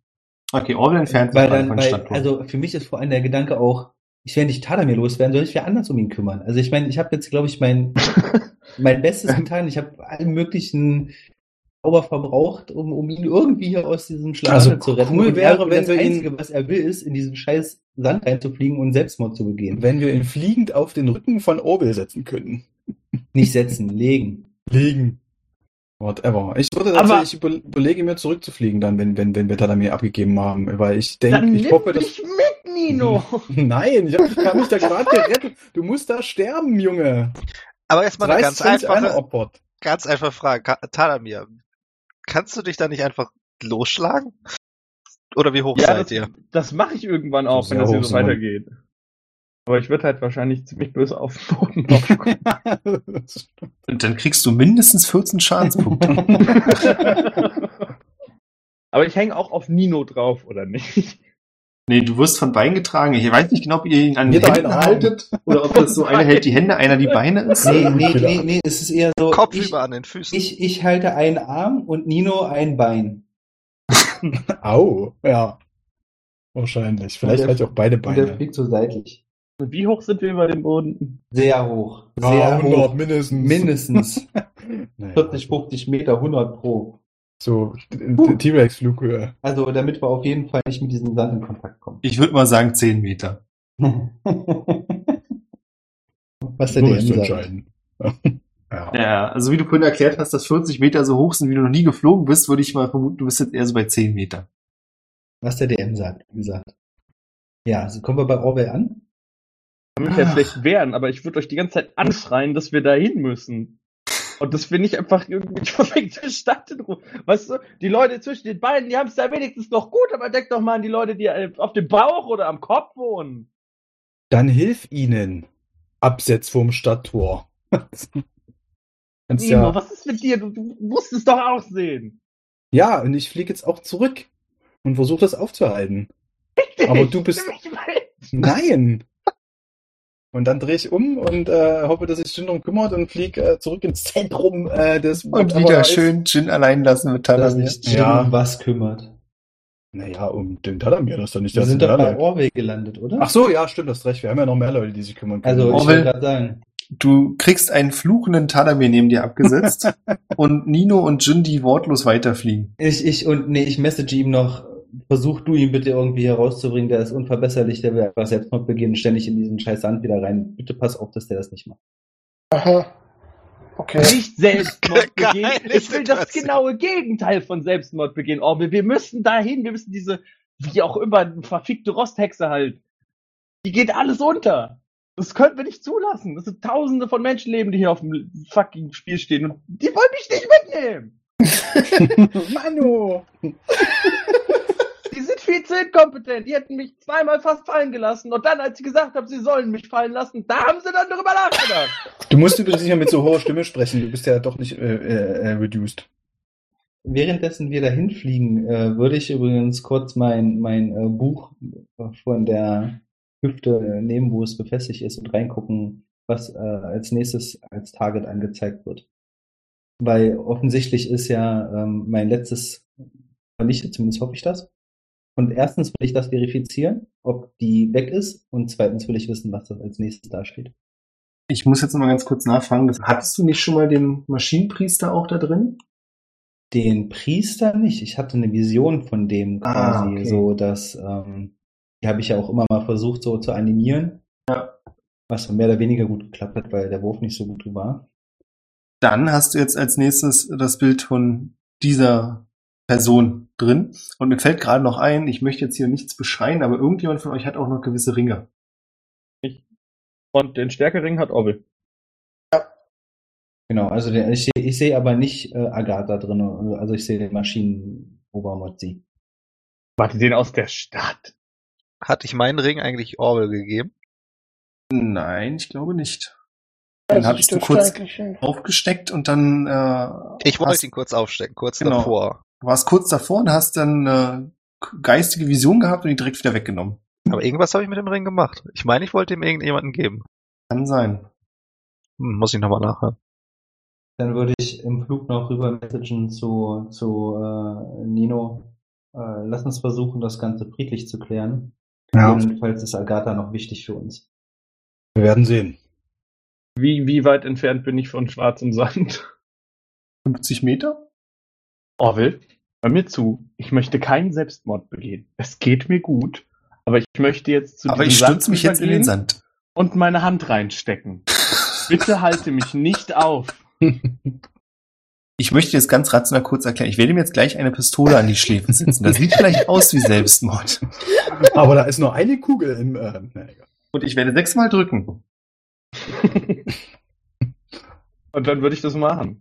Okay, Orwell entfernt sich Weil dann, von weil, Stadttoren. also für mich ist vor allem der Gedanke auch, ich werde nicht Tadamir loswerden, soll ich wer anders um ihn kümmern? Also ich meine, ich habe jetzt, glaube ich, mein, mein Bestes getan. Ich habe allen möglichen Zauber verbraucht, um, um ihn irgendwie hier aus diesem Schlamassel Also zu retten. cool wäre, er- wenn das wir ihn- Einzige, was er will, ist, in diesen scheiß Sand reinzufliegen und Selbstmord zu begehen. wenn wir ihn fliegend auf den Rücken von Orwell setzen könnten. Nicht setzen, legen. Legen. Whatever. Ich würde Aber- tatsächlich über, überlege mir zurückzufliegen dann, wenn, wenn, wenn wir Tadamir abgegeben haben, weil ich denke, ich nimm hoffe, dass. mich mit, Nino. Nein, ich hab, ich hab mich da gerade gerettet. Du musst da sterben, Junge. Aber erstmal eine 30 ganz einfache, opfert. ganz einfache Frage. Tadamir, kannst du dich da nicht einfach losschlagen? Oder wie hoch Ja, seid das, ihr? das mache ich irgendwann auch, wenn das hier so weitergeht. Aber ich würde halt wahrscheinlich ziemlich böse auf den Boden aufkommen. Und dann kriegst du mindestens 14 Schadenspunkte. Aber ich hänge auch auf Nino drauf, oder nicht? Nee, du wirst von Beinen getragen. Ich weiß nicht genau, ob ihr ihn an den Händen haltet oder ob das so einer hält die Hände, einer die Beine ist. Nee, nee, nee, nee, es ist eher so, Kopf ich, über an den Füßen. ich, ich halte einen Arm und Nino ein Bein. Au, ja. Wahrscheinlich. Vielleicht der- halt auch beide Und der Beine. fliegt so seitlich. Wie hoch sind wir über dem Boden? Sehr hoch. Sehr Ja, 100 hoch. mindestens. Mindestens Naja, 40, 50 Meter, 100 pro. So, t- T-Rex-Flughöhe. Also, damit wir auf jeden Fall nicht mit diesem Sand in Kontakt kommen. Ich würde mal sagen 10 Meter. Was der DM sagt. entscheiden. ja. Ja, also wie du vorhin erklärt hast, dass 40 Meter so hoch sind, wie du noch nie geflogen bist, würde ich mal vermuten, du bist jetzt eher so bei 10 Meter. Was der DM sagt, wie gesagt. Ja, also kommen wir bei Orwell an. Kann mich ja schlecht wehren, aber ich würde euch die ganze Zeit anschreien, dass wir da hin müssen. Und dass wir nicht einfach irgendwie verfickte Stadt in Ruhe. Weißt du, die Leute zwischen den Beinen, die haben es ja wenigstens noch gut, aber denk doch mal an die Leute, die äh, auf dem Bauch oder am Kopf wohnen. Dann hilf ihnen. Absetz vom Stadttor. Nino, ja, was ist mit dir? Du, du musst es doch auch sehen. ja, und ich fliege jetzt auch zurück und versuche das aufzuhalten. Aber du bist-. Nein! Und dann drehe ich um und äh, hoffe, dass sich Jin drum kümmert und fliege äh, zurück ins Zentrum äh, des Und wieder ist. schön Jin allein lassen mit Dass Tadamir. nicht Jim Ja. um was kümmert. Naja, um den Tadamir, das ist doch nicht Wir sind doch bei. Orwell gelandet, oder? Ach so, ja, stimmt, das recht. Wir haben ja noch mehr Leute, die sich kümmern können. also, ich Orwell. wollte gerade sagen. Du kriegst einen fluchenden Tadamir neben dir abgesetzt und Nino und Jin, die wortlos weiterfliegen. Ich, ich, und nee, ich message ihm noch, versuch du ihn bitte irgendwie herauszubringen, der ist unverbesserlich, der will einfach Selbstmord begehen, ständig in diesen scheiß Sand wieder rein. Bitte pass auf, dass der das nicht macht. Aha. Okay. Nicht Selbstmord begehen. Ich will das genaue Gegenteil von Selbstmord begehen. Oh, wir, wir müssen dahin. Wir müssen diese, wie auch immer, verfickte Rosthexe halt. Die geht alles unter. Das können wir nicht zulassen. Das sind tausende von Menschenleben, die hier auf dem fucking Spiel stehen. Und die wollen mich nicht mitnehmen. Manu! Viel zu inkompetent. Die hätten mich zweimal fast fallen gelassen. Und dann, als sie gesagt haben, sie sollen mich fallen lassen, da haben sie dann darüber nachgedacht. Du musst übrigens nicht mehr mit so hoher Stimme sprechen. Du bist ja doch nicht äh, äh, äh, reduced. währenddessen wir dahin fliegen, äh, würde ich übrigens kurz mein, mein äh, Buch von der Hüfte äh, nehmen, wo es befestigt ist und reingucken, was äh, als nächstes als Target angezeigt wird. Weil offensichtlich ist ja ähm, mein letztes vernichtet, zumindest hoffe ich das. Und erstens will ich das verifizieren, ob die weg ist. Und zweitens will ich wissen, was das als nächstes dasteht. Ich muss jetzt mal ganz kurz nachfragen. Das, hattest du nicht schon mal den Maschinenpriester auch da drin? Den Priester nicht. Ich hatte eine Vision von dem Ah, quasi, okay. so dass ähm, die habe ich ja auch immer mal versucht, so zu animieren. Ja. Was mehr oder weniger gut geklappt hat, weil der Wurf nicht so gut war. Dann hast du jetzt als nächstes das Bild von dieser Person drin. Und mir fällt gerade noch ein, ich möchte jetzt hier nichts beschreien, aber irgendjemand von euch hat auch noch gewisse Ringe. Und den Stärkering hat Orwell. Genau, also der, ich, seh- ich sehe aber nicht äh, Agatha drin, also ich sehe den Maschinen-Obermozzi. Warte, den aus der Stadt. Hatte ich meinen Ring eigentlich Orwell gegeben? Nein, ich glaube nicht. Den Also hattest du dürfte kurz aufgesteckt und dann äh, Ich wollte ihn kurz aufstecken, kurz Genau. davor. Du warst kurz davor und hast dann äh, geistige Vision gehabt und ihn direkt wieder weggenommen. Aber irgendwas habe ich mit dem Ring gemacht. Ich meine, ich wollte ihm irgendjemanden geben. Kann sein. Hm, muss ich nochmal nachhören. Dann würde ich im Flug noch rüber messagen zu, zu äh, Nino. Äh, lass uns versuchen, das Ganze friedlich zu klären. Ja, Jedenfalls ist Agatha noch wichtig für uns. wir werden sehen. Wie, wie weit entfernt bin ich von schwarzem Sand? 50 Meter? Orwell, hör mir zu. Ich möchte keinen Selbstmord begehen. Es geht mir gut. Aber ich möchte jetzt zu Aber diesem ich Sand stürze mich jetzt in den Sand. und meine Hand reinstecken. Bitte halte mich nicht auf. Ich möchte jetzt ganz rational kurz erklären. Ich werde ihm jetzt gleich eine Pistole an die Schläfen setzen. Das sieht vielleicht aus wie Selbstmord. Aber da ist nur eine Kugel im. Äh. Und ich werde sechsmal drücken. Und dann würde ich das machen.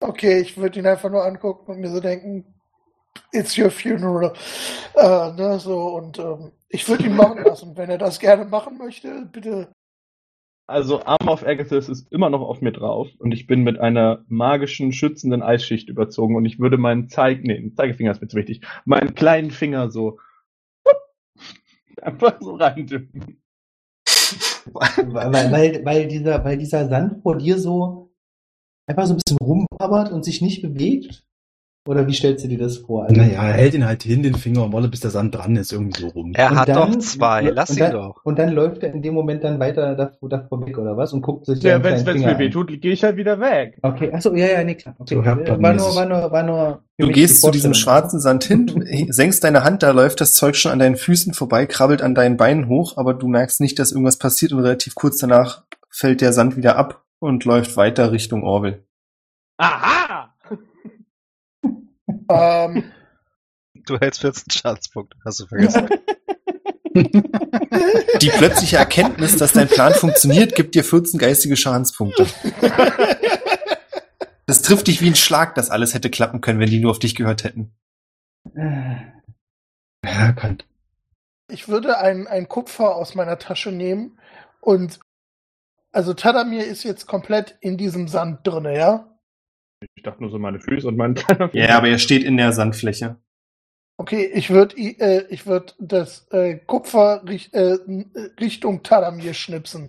Okay, ich würde ihn einfach nur angucken und mir so denken, it's your funeral. Äh, ne, so, und ähm, ich würde ihn machen lassen. Wenn er das gerne machen möchte, bitte. Also Arm of Agathis ist immer noch auf mir drauf und ich bin mit einer magischen, schützenden Eisschicht überzogen und ich würde meinen Zeig, nee, Zeigefinger ist mir zu wichtig, meinen kleinen Finger so einfach so reindüppen. Weil, weil, weil, dieser, weil dieser Sand vor dir so einfach so ein bisschen rumwabbert und sich nicht bewegt? Oder wie stellst du dir das vor? Also- Naja, er hält ihn halt hin, den Finger, und wolle, bis der Sand dran ist, irgendwie so rum. Er Und hat dann- doch zwei, lass ihn dann, doch. Und dann läuft er in dem Moment dann weiter davor, davor weg, oder was? Und guckt sich Ja, seinen wenn es kleinen mir an. wehtut, gehe ich halt wieder weg. Okay, achso, ja, ja, nee, klar. Okay. So war, nur, war nur, war nur. Du gehst zu diesem schwarzen Sand hin, du senkst deine Hand, da läuft das Zeug schon an deinen Füßen vorbei, krabbelt an deinen Beinen hoch, aber du merkst nicht, dass irgendwas passiert und relativ kurz danach fällt der Sand wieder ab und läuft weiter Richtung Orwell. Aha! Ähm, Du hältst 14 Schadenspunkte, hast du vergessen. Die plötzliche Erkenntnis, dass dein Plan funktioniert, gibt dir 14 geistige Schadenspunkte. Das trifft dich wie ein Schlag, dass alles hätte klappen können, wenn die nur auf dich gehört hätten. Ja, kann. ich würde ein, ein Kupfer aus meiner Tasche nehmen und also Tadamir ist jetzt komplett in diesem Sand drinne, ja? Ich dachte nur so meine Füße und mein kleiner. Ja, aber er steht in der Sandfläche. Okay, ich würde äh, ich würd das äh, Kupfer richt, äh, Richtung Tadamir schnipsen,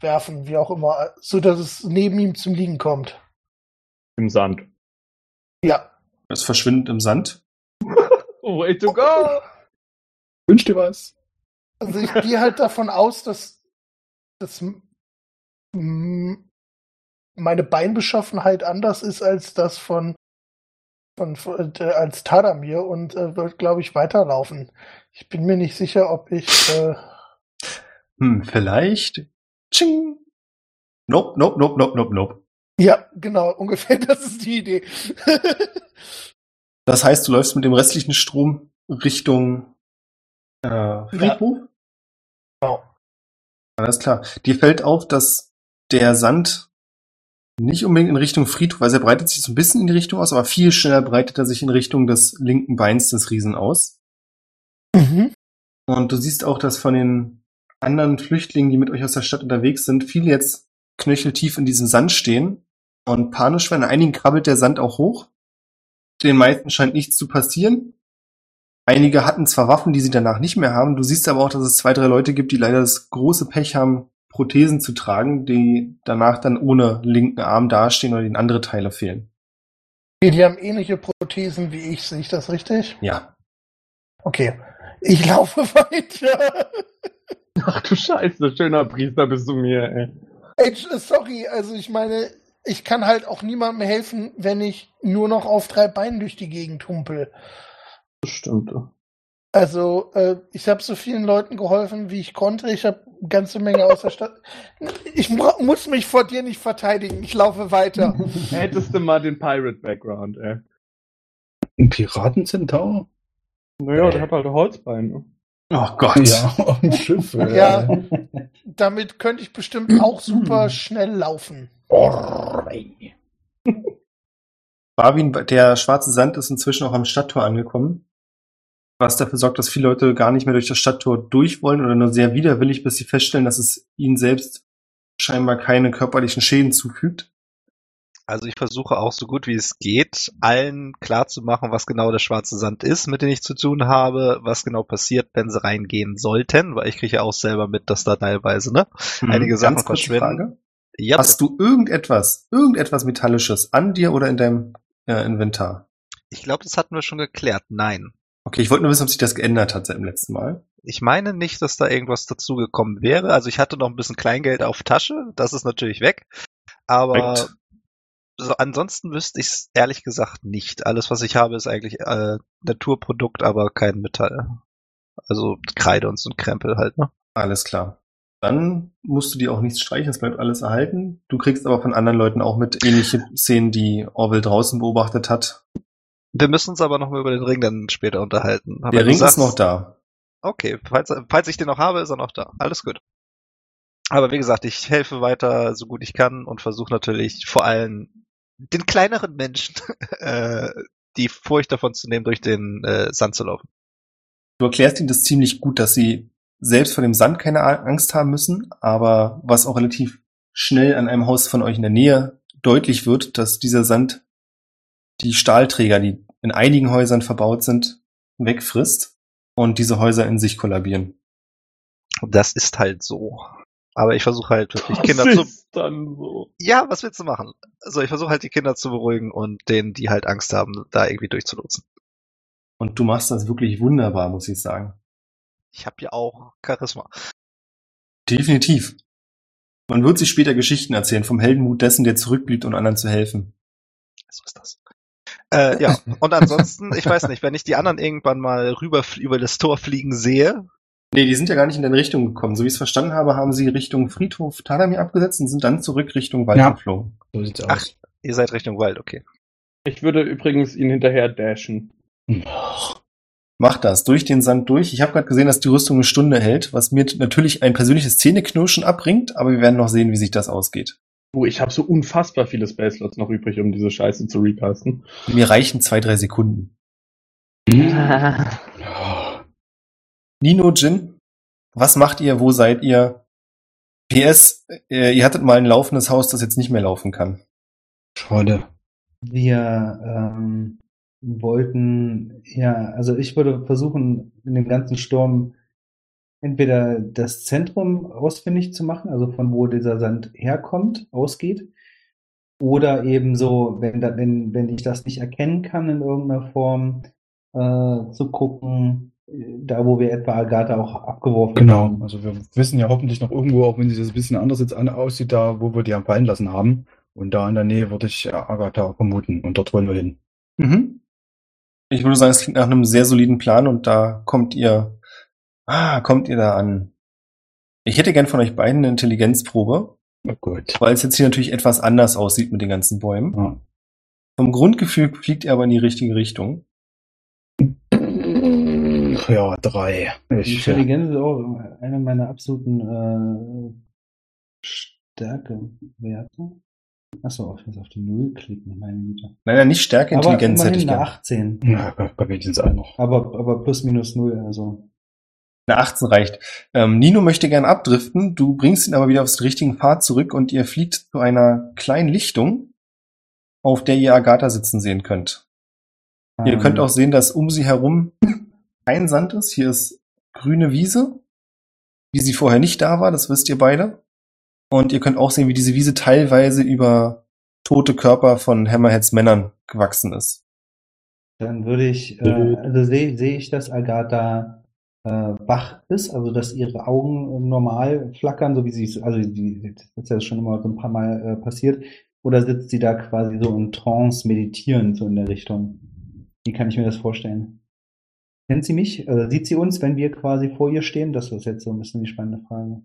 werfen, wie auch immer, so dass es neben ihm zum Liegen kommt. Im Sand. Ja. Es verschwindet im Sand. Oh, way to go! Wünsch dir was. Also ich gehe halt davon aus, dass, dass mm, meine Beinbeschaffenheit anders ist als das von, von, von äh, als Tadamir und äh, wird, glaube ich, weiterlaufen. Ich bin mir nicht sicher, ob ich äh, Hm, vielleicht. Tsching. Nope, nope, nope, nope, nope, nope. ja, genau, ungefähr das ist die Idee. Das heißt, du läufst mit dem restlichen Strom Richtung äh, Friedhof? Genau. Alles klar. Dir fällt auf, dass der Sand nicht unbedingt in Richtung Friedhof, also er breitet sich so ein bisschen in die Richtung aus, aber viel schneller breitet er sich in Richtung des linken Beins des Riesen aus. Mhm. Und du siehst auch, dass von den anderen Flüchtlingen, die mit euch aus der Stadt unterwegs sind, viele jetzt knöcheltief in diesem Sand stehen und panisch werden. Einigen krabbelt der Sand auch hoch. Den meisten scheint nichts zu passieren. Einige hatten zwar Waffen, die sie danach nicht mehr haben. Du siehst aber auch, dass es zwei, drei Leute gibt, die leider das große Pech haben, Prothesen zu tragen, die danach dann ohne linken Arm dastehen oder denen andere Teile fehlen. Okay, die haben ähnliche Prothesen wie ich, sehe ich das richtig? Ja. Okay. Ich laufe weiter. Ach du Scheiße, schöner Priester bist du mir, ey. Ey, sorry, also ich meine, ich kann halt auch niemandem helfen, wenn ich nur noch auf drei Beinen durch die Gegend humpel. Das stimmt. Also, äh, ich habe so vielen Leuten geholfen, wie ich konnte. Ich habe eine ganze Menge aus der Stadt. Ich mu muss mich vor dir nicht verteidigen. Ich laufe weiter. Hättest du mal den Pirate-Background, ey. Ein Piratenzentaur? Naja, der hat halt ein Holzbein. Ne? Oh Gott. Ja, auf dem Schiff. äh. Ja. Damit könnte ich bestimmt auch super schnell laufen. Ey. Barwin, der schwarze Sand ist inzwischen auch am Stadttor angekommen. Was dafür sorgt, dass viele Leute gar nicht mehr durch das Stadttor durch wollen oder nur sehr widerwillig, bis sie feststellen, dass es ihnen selbst scheinbar keine körperlichen Schäden zufügt. Also ich versuche auch so gut wie es geht, allen klarzumachen, was genau der schwarze Sand ist, mit dem ich zu tun habe, was genau passiert, wenn sie reingehen sollten, weil ich kriege ja auch selber mit, dass da teilweise ne, einige Sachen verschwinden. Frage. Ja, Hast du irgendetwas, irgendetwas Metallisches an dir oder in deinem äh, Inventar? ich glaube, das hatten wir schon geklärt. Nein. Okay, ich wollte nur wissen, ob sich das geändert hat seit dem letzten Mal. Ich meine nicht, dass da irgendwas dazugekommen wäre. Also ich hatte noch ein bisschen Kleingeld auf Tasche, das ist natürlich weg. Aber so, ansonsten wüsste ich es ehrlich gesagt nicht. Alles, was ich habe, ist eigentlich äh, Naturprodukt, aber kein Metall. Also Kreide und so ein Krempel halt, ne? Alles klar. Dann musst du dir auch nichts streichen, es bleibt alles erhalten. Du kriegst aber von anderen Leuten auch mit ähnliche Szenen, die Orwell draußen beobachtet hat. Wir müssen uns aber noch mal über den Ring dann später unterhalten. Aber Der Ring ist sagst- noch da. Okay, falls, falls ich den noch habe, ist er noch da. Alles gut. Aber wie gesagt, ich helfe weiter so gut ich kann und versuche natürlich vor allem den kleineren Menschen äh, die Furcht davon zu nehmen, durch den äh, Sand zu laufen. Du erklärst ihnen das ziemlich gut, dass sie selbst vor dem Sand keine Angst haben müssen, aber was auch relativ schnell an einem Haus von euch in der Nähe deutlich wird, dass dieser Sand die Stahlträger, die in einigen Häusern verbaut sind, wegfrisst und diese Häuser in sich kollabieren. Das ist halt so. Aber ich versuche halt wirklich Kinder das zu. ist dann so. Ja, was willst du machen? Also ich versuche halt die Kinder zu beruhigen und denen, die halt Angst haben, da irgendwie durchzulotsen. Und du machst das wirklich wunderbar, muss ich sagen. Ich habe ja auch Charisma. Definitiv. Man wird sich später Geschichten erzählen vom Heldenmut dessen, der zurückblieb, um anderen zu helfen. So ist das. Äh, ja, und ansonsten, ich weiß nicht, wenn ich die anderen irgendwann mal rüber über das Tor fliegen sehe, Nee, die sind ja gar nicht in deine Richtung gekommen. So wie ich es verstanden habe, haben sie Richtung Friedhof Tadamir abgesetzt und sind dann zurück Richtung Wald Ja. geflogen. So sieht's Ach. aus. ihr seid Richtung Wald, okay. Ich würde übrigens ihn hinterher dashen. Mach das, durch den Sand durch. Ich habe gerade gesehen, dass die Rüstung eine Stunde hält, was mir natürlich ein persönliches Zähneknirschen abbringt, aber wir werden noch sehen, wie sich das ausgeht. Du, ich habe so unfassbar viele Spaceslots noch übrig, um diese Scheiße zu recasten. Mir reichen zwei, drei Sekunden. Nino, Jin, was macht ihr? Wo seid ihr? PS, äh, ihr hattet mal ein laufendes Haus, das jetzt nicht mehr laufen kann. Schade. Wir ähm, wollten, ja, also ich würde versuchen, in dem ganzen Sturm entweder das Zentrum ausfindig zu machen, also von wo dieser Sand herkommt, ausgeht, oder eben so, wenn, da, wenn, wenn ich das nicht erkennen kann in irgendeiner Form, äh, zu gucken, äh, da wo wir etwa Agatha auch abgeworfen Genau. haben. Also wir wissen ja hoffentlich noch irgendwo, auch wenn sie das ein bisschen anders jetzt an, aussieht, da wo wir die am fallen lassen haben. Und da in der Nähe würde ich äh, Agatha vermuten. Und dort wollen wir hin. Mhm. Ich würde sagen, es klingt nach einem sehr soliden Plan und da kommt ihr, ah, kommt ihr da an. Ich hätte gern von euch beiden eine Intelligenzprobe, Oh gut. weil es jetzt hier natürlich etwas anders aussieht mit den ganzen Bäumen. Ja. Vom Grundgefühl fliegt ihr aber in die richtige Richtung. Ja, drei. Ich, Intelligenz ist auch eine meiner absoluten äh, Stärkewerte. Achso, ich muss auf die Null klicken, meine Güte. Nein, nein, nicht Stärke, Aber Intelligenz hätte immerhin ich eine gern. 18. ja, bei mir sind es alle noch. Aber, aber plus minus null, also. Eine 18 reicht. Ähm, Nino möchte gern abdriften, du bringst ihn aber wieder aufs richtigen Pfad zurück und ihr fliegt zu einer kleinen Lichtung, auf der ihr Agatha sitzen sehen könnt. Ihr Ähm, könnt auch sehen, dass um sie herum kein Sand ist. Hier ist grüne Wiese, wie sie vorher nicht da war, das wisst ihr beide. Und ihr könnt auch sehen, wie diese Wiese teilweise über tote Körper von Hammerheads Männern gewachsen ist. Dann würde ich, äh, also sehe sehe ich, dass Agatha wach ist, also dass ihre Augen normal flackern, so wie sie es, also die, das ist ja schon immer so ein paar Mal äh, passiert, oder sitzt sie da quasi so in Trance meditierend, so in der Richtung? Wie kann ich mir das vorstellen? Kennt sie mich? Also sieht sie uns, wenn wir quasi vor ihr stehen? Das ist jetzt so ein bisschen die spannende Frage.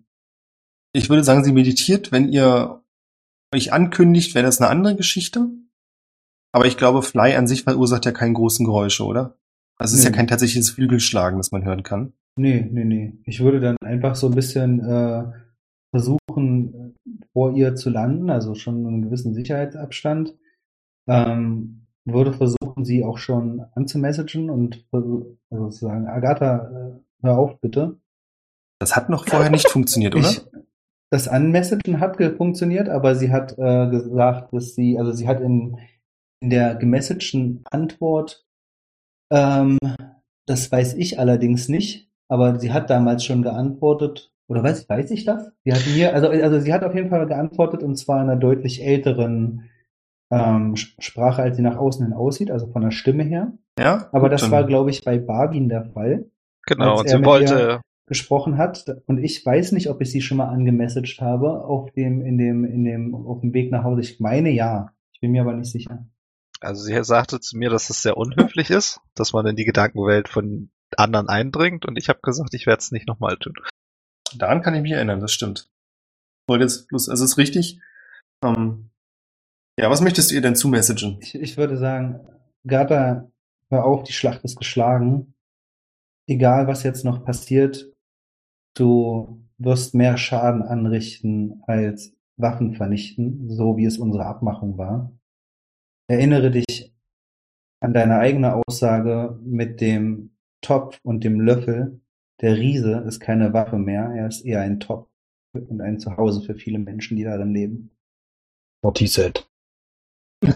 Ich würde sagen, sie meditiert. Wenn ihr euch ankündigt, wäre das eine andere Geschichte. Aber ich glaube, Fly an sich verursacht ja keine großen Geräusche, oder? Also es ist ja kein tatsächliches Flügelschlagen, das man hören kann. Nee, nee, nee. Ich würde dann einfach so ein bisschen äh, versuchen, vor ihr zu landen, also schon einen gewissen Sicherheitsabstand. Ähm, würde versuchen, sie auch schon anzumessagen und also zu sagen, Agatha, äh, hör auf bitte. Das hat noch vorher nicht funktioniert, oder? Ich, das Anmessagen hat funktioniert, aber sie hat äh, gesagt, dass sie, also sie hat in, in der gemessagten Antwort, ähm, das weiß ich allerdings nicht, aber sie hat damals schon geantwortet, oder weiß, weiß ich das? Sie hat mir, also, also sie hat auf jeden Fall geantwortet und zwar in einer deutlich älteren ähm, Sprache, als sie nach außen hin aussieht, also von der Stimme her. ja? Aber Gut, das war, glaube ich, bei Barbin der Fall Genau, Als und er sie mit wollte, gesprochen hat und ich weiß nicht, ob ich sie schon mal angemessaged habe auf dem in dem in dem auf dem Weg nach Hause. Ich meine ja, ich bin mir aber nicht sicher. Also sie sagte zu mir, dass es sehr unhöflich ist, dass man in die Gedankenwelt von anderen eindringt und ich habe gesagt, ich werde es nicht nochmal tun. Daran kann ich mich erinnern, das stimmt. Wollte jetzt bloß, also ist richtig. Ähm, ja, was möchtest du ihr denn zumessagen? Ich, ich würde sagen, Gata, hör auf, die Schlacht ist geschlagen. Egal was jetzt noch passiert, du wirst mehr Schaden anrichten als Waffen vernichten, so wie es unsere Abmachung war. Erinnere dich an deine eigene Aussage mit dem Topf und dem Löffel. Der Riese ist keine Waffe mehr, er ist eher ein Topf und ein Zuhause für viele Menschen, die darin leben. What he said.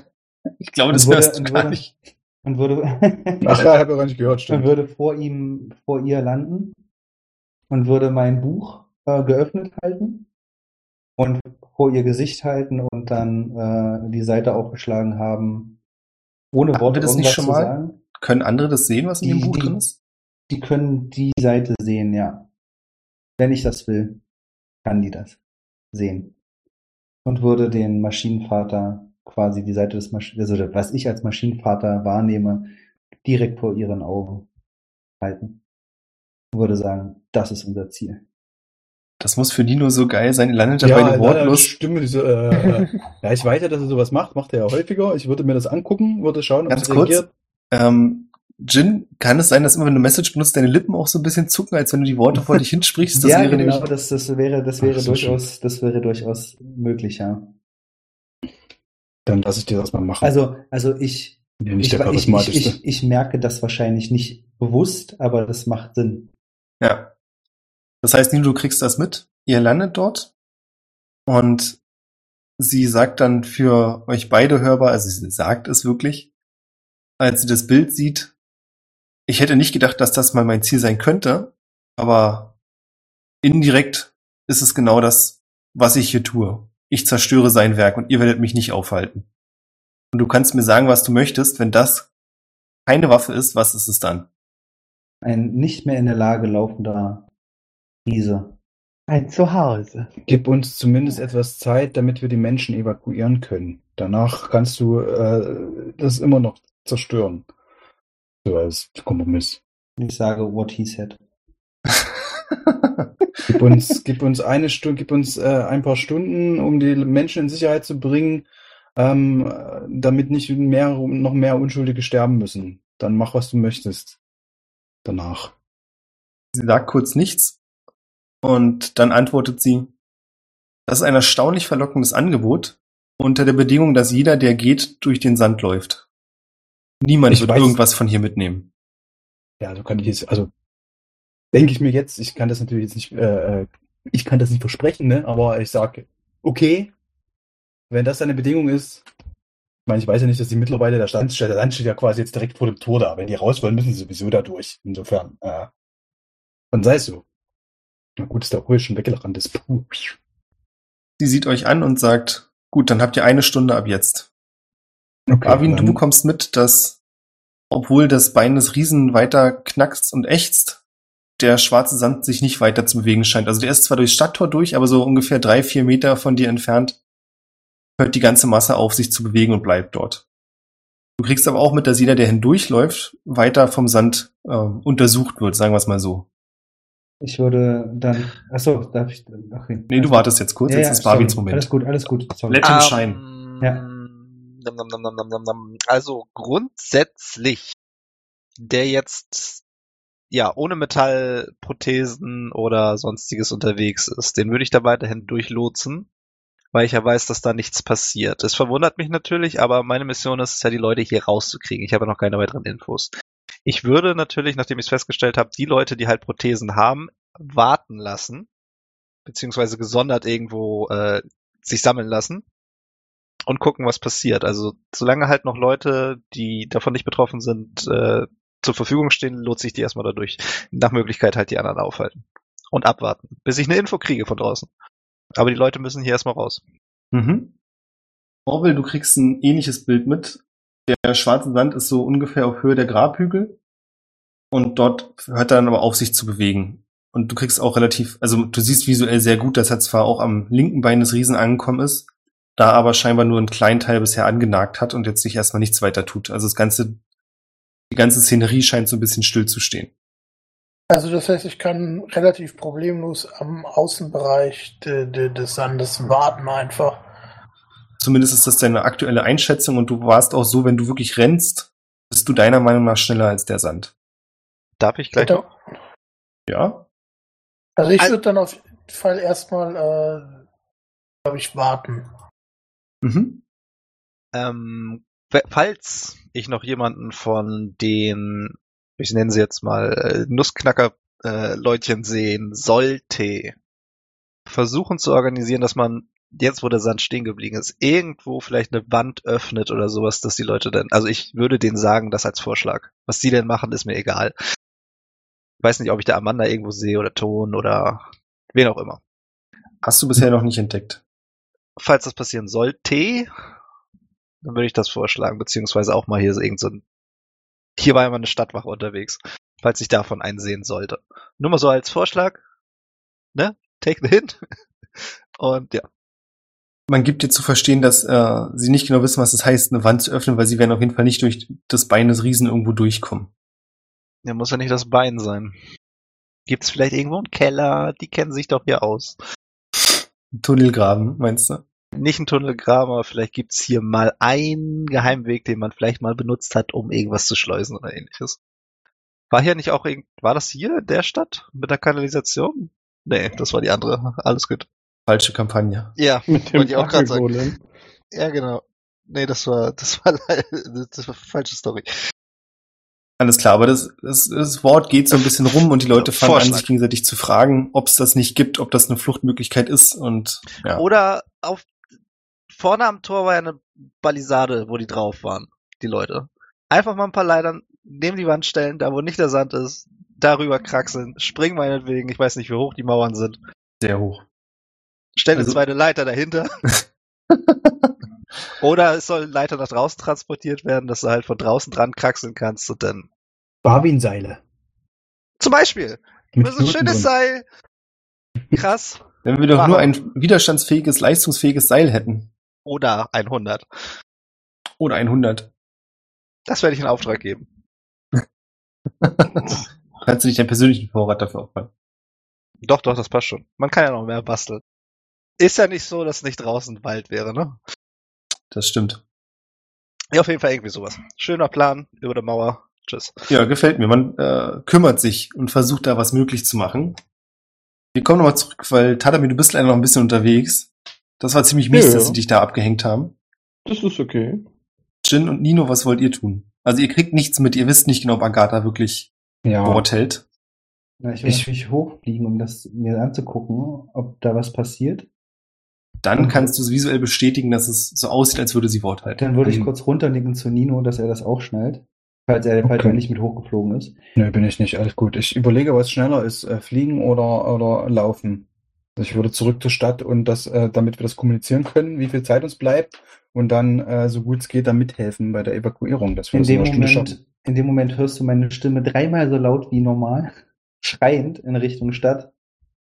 Ich glaube, Und das hörst du und gar würde- nicht. Und würde, Ach ja, habe ich gar nicht gehört, und stimmt. würde vor ihm, vor ihr landen und würde mein Buch äh, geöffnet halten und vor ihr Gesicht halten und dann äh, die Seite aufgeschlagen haben, ohne Hatten Worte das nicht schon zu mal? sagen. Können andere das sehen, was in dem Buch drin ist? Die können die Seite sehen, ja. Wenn ich das will, kann die das sehen. Und würde den Maschinenvater quasi die Seite des Maschinen, also was ich als Maschinenvater wahrnehme, direkt vor ihren Augen halten. Würde sagen, das ist unser Ziel. Das muss für Dino so geil sein. Ihr landet Ja, dabei wortlos. Stimme, diese, äh, äh, ja, ich weiß ja, dass er sowas macht, macht er ja häufiger. Ich würde mir das angucken, würde schauen, ob Ganz sie kurz. reagiert. Ähm, Jin, kann es sein, dass immer wenn du Message benutzt, deine Lippen auch so ein bisschen zucken, als wenn du die Worte vor dich hinsprichst? Das ja, wäre genau, nämlich, das, das wäre, das wäre Ach, so durchaus, das wäre durchaus möglich, ja. Dann lasse ich dir das mal machen. Also, also ich, ja, nicht ich, der ich, ich, ich merke das wahrscheinlich nicht bewusst, aber das macht Sinn. ja. Das heißt, Dino, du kriegst das mit. Ihr landet dort. Und sie sagt dann für euch beide hörbar, also sie sagt es wirklich, als sie das Bild sieht, ich hätte nicht gedacht, dass das mal mein Ziel sein könnte, aber indirekt ist es genau das, was ich hier tue. Ich zerstöre sein Werk und ihr werdet mich nicht aufhalten. Und du kannst mir sagen, was du möchtest. Wenn das keine Waffe ist, was ist es dann? Ein nicht mehr in der Lage laufender Riese. Ein Zuhause. Gib uns zumindest etwas Zeit, damit wir die Menschen evakuieren können. Danach kannst du äh, das immer noch zerstören. So als Kompromiss. Ich sage what he said. Gib uns, gib uns eine Stunde, gib uns äh, ein paar Stunden, um die Menschen in Sicherheit zu bringen, ähm, äh, damit nicht mehr, noch mehr Unschuldige sterben müssen. Dann mach, was du möchtest. Danach. Sie sagt kurz nichts und dann antwortet sie, das ist ein erstaunlich verlockendes Angebot unter der Bedingung, dass jeder, der geht, durch den Sand läuft. Niemand Ich wird weiß- irgendwas von hier mitnehmen. Ja, so kann ich jetzt, also denke ich mir jetzt, ich kann das natürlich jetzt nicht, äh, äh, ich kann das nicht versprechen, ne? Aber ich sage, okay, wenn das deine Bedingung ist, Ich meine, ich weiß ja nicht, dass die mittlerweile, der Stand, der Land steht ja quasi jetzt direkt vor dem Tor da. Wenn die raus wollen, müssen sie sowieso da durch. Insofern, äh, dann sei es so. Na gut, ist der Ruhe schon weggerannt ist. Puh. Sie sieht euch an und sagt, gut, dann habt ihr eine Stunde ab jetzt. Okay, Arvin, du bekommst mit, dass, obwohl das Bein des Riesen weiter knackst und ächzt, der schwarze Sand sich nicht weiter zu bewegen scheint. Also der ist zwar durchs Stadttor durch, aber so ungefähr drei, vier Meter von dir entfernt hört die ganze Masse auf, sich zu bewegen und bleibt dort. Du kriegst aber auch mit, dass jeder, der hindurchläuft, weiter vom Sand äh, untersucht wird, sagen wir es mal so. Ich würde dann. Achso, darf ich. Okay. Nee, du wartest jetzt kurz, Ja, jetzt ja, ist Barwins sorry. Moment. Alles gut, alles gut. Sorry. Let him Ähm, shine. Ja. Also grundsätzlich, der jetzt ja ohne Metallprothesen oder sonstiges unterwegs ist, den würde ich da weiterhin durchlotsen, weil ich ja weiß, dass da nichts passiert. Es verwundert mich natürlich, aber meine Mission ist es ja, die Leute hier rauszukriegen. Ich habe ja noch keine weiteren Infos. Ich würde natürlich, nachdem ich es festgestellt habe, die Leute, die halt Prothesen haben, warten lassen, beziehungsweise gesondert irgendwo äh, sich sammeln lassen und gucken, was passiert. Also solange halt noch Leute, die davon nicht betroffen sind, äh, zur Verfügung stehen, lohnt sich die erstmal dadurch. Nach Möglichkeit halt die anderen aufhalten. Und abwarten, bis ich eine Info kriege von draußen. Aber die Leute müssen hier erstmal raus. Mhm. Orwell, du kriegst ein ähnliches Bild mit. Der schwarze Sand ist so ungefähr auf Höhe der Grabhügel. Und dort hört er dann aber auf, sich zu bewegen. Und du kriegst auch relativ, also du siehst visuell sehr gut, dass er zwar auch am linken Bein des Riesen angekommen ist, da aber scheinbar nur einen kleinen Teil bisher angenagt hat und jetzt sich erstmal nichts weiter tut. Also das ganze, die ganze Szenerie scheint so ein bisschen still zu stehen. Also das heißt, ich kann relativ problemlos am Außenbereich de, de, des Sandes warten einfach. Zumindest ist das deine aktuelle Einschätzung und du warst auch so, wenn du wirklich rennst, bist du deiner Meinung nach schneller als der Sand. Darf ich gleich noch? Ja? Also ich würde dann auf jeden Fall erstmal, äh, glaube ich, warten. Mhm. Ähm, fa- falls ich noch jemanden von den, ich nenne sie jetzt mal, äh, Nussknacker-Leutchen sehen sollte, versuchen zu organisieren, dass man jetzt, wo der Sand stehen geblieben ist, irgendwo vielleicht eine Wand öffnet oder sowas, dass die Leute dann, also ich würde denen sagen, das als Vorschlag. Was sie denn machen, ist mir egal. Ich weiß nicht, ob ich da Amanda irgendwo sehe oder Ton oder wen auch immer. Hast du bisher noch nicht entdeckt. falls das passieren sollte, dann würde ich das vorschlagen, beziehungsweise auch mal hier so irgend so ein, hier war ja mal eine Stadtwache unterwegs, falls ich davon einen sehen sollte. Nur mal so als Vorschlag, ne? Take the hint. Und ja, Man gibt dir zu verstehen, dass äh, sie nicht genau wissen, was es heißt, eine Wand zu öffnen, weil sie werden auf jeden Fall nicht durch das Bein des Riesen irgendwo durchkommen. ja muss ja nicht das Bein sein. Gibt's vielleicht irgendwo einen Keller? Die kennen sich doch hier aus. Tunnelgraben, meinst du? Nicht ein Tunnelgraben, aber vielleicht gibt's hier mal einen Geheimweg, den man vielleicht mal benutzt hat, um irgendwas zu schleusen oder ähnliches. War hier nicht auch irgend, war das hier der Stadt mit der Kanalisation? Nee, das war die andere. Alles gut. Falsche Kampagne. Ja, Mit dem wollte ich auch gerade sagen. Ja, genau. Nee, das war, das war, das war falsche Story. Alles klar, aber das, das, das Wort geht so ein bisschen rum und die Leute fangen an, Vorschlag. sich gegenseitig zu fragen, ob es das nicht gibt, ob das eine Fluchtmöglichkeit ist und ja. Oder auf, vorne am Tor war ja eine Balisade, wo die drauf waren, die Leute. Einfach mal ein paar Leitern neben die Wand stellen, da wo nicht der Sand ist, darüber kraxeln, springen meinetwegen, ich weiß nicht, wie hoch die Mauern sind. sehr hoch. Stell eine Also- zweite Leiter dahinter. Oder es soll Leiter nach draußen transportiert werden, dass du halt von draußen dran kraxeln kannst und dann. Barwin-Seile. Zum Beispiel. Mit Das ist ein schönes drin. Seil. Krass. Wenn wir doch Machen. nur ein widerstandsfähiges, leistungsfähiges Seil hätten. Oder 100. Oder 100. Das werde ich in Auftrag geben. Kannst du nicht deinen persönlichen Vorrat dafür opfern? Doch, doch, das passt schon. Man kann ja noch mehr basteln. Ist ja nicht so, dass nicht draußen Wald wäre, ne? Das stimmt. Ja, auf jeden Fall irgendwie sowas. Schöner Plan über der Mauer. Tschüss. Ja, gefällt mir. Man äh, kümmert sich und versucht da was möglich zu machen. Wir kommen nochmal zurück, weil Tadami, du bist leider noch ein bisschen unterwegs. Das war ziemlich mies, Ja. dass sie dich da abgehängt haben. Das ist okay. Jin und Nino, was wollt ihr tun? Also ihr kriegt nichts mit, ihr wisst nicht genau, ob Agatha wirklich Ja. Wort hält. Na, ich will Ich- natürlich hochfliegen, um das mir anzugucken, ob da was passiert. Dann kannst du es visuell bestätigen, dass es so aussieht, als würde sie Wort halten. Dann würde ich Mhm. kurz runternicken zu Nino, dass er das auch schnallt. Falls er, falls Okay. er nicht mit hochgeflogen ist. Nö, bin ich nicht. Alles gut. Ich überlege, was schneller ist, äh, fliegen oder, oder laufen. Ich würde zurück zur Stadt und das, äh, damit wir das kommunizieren können, wie viel Zeit uns bleibt und dann, äh, so gut es geht, da mithelfen bei der Evakuierung. dass wir In das dem. Moment, in dem Moment hörst du meine Stimme dreimal so laut wie normal, schreiend in Richtung Stadt.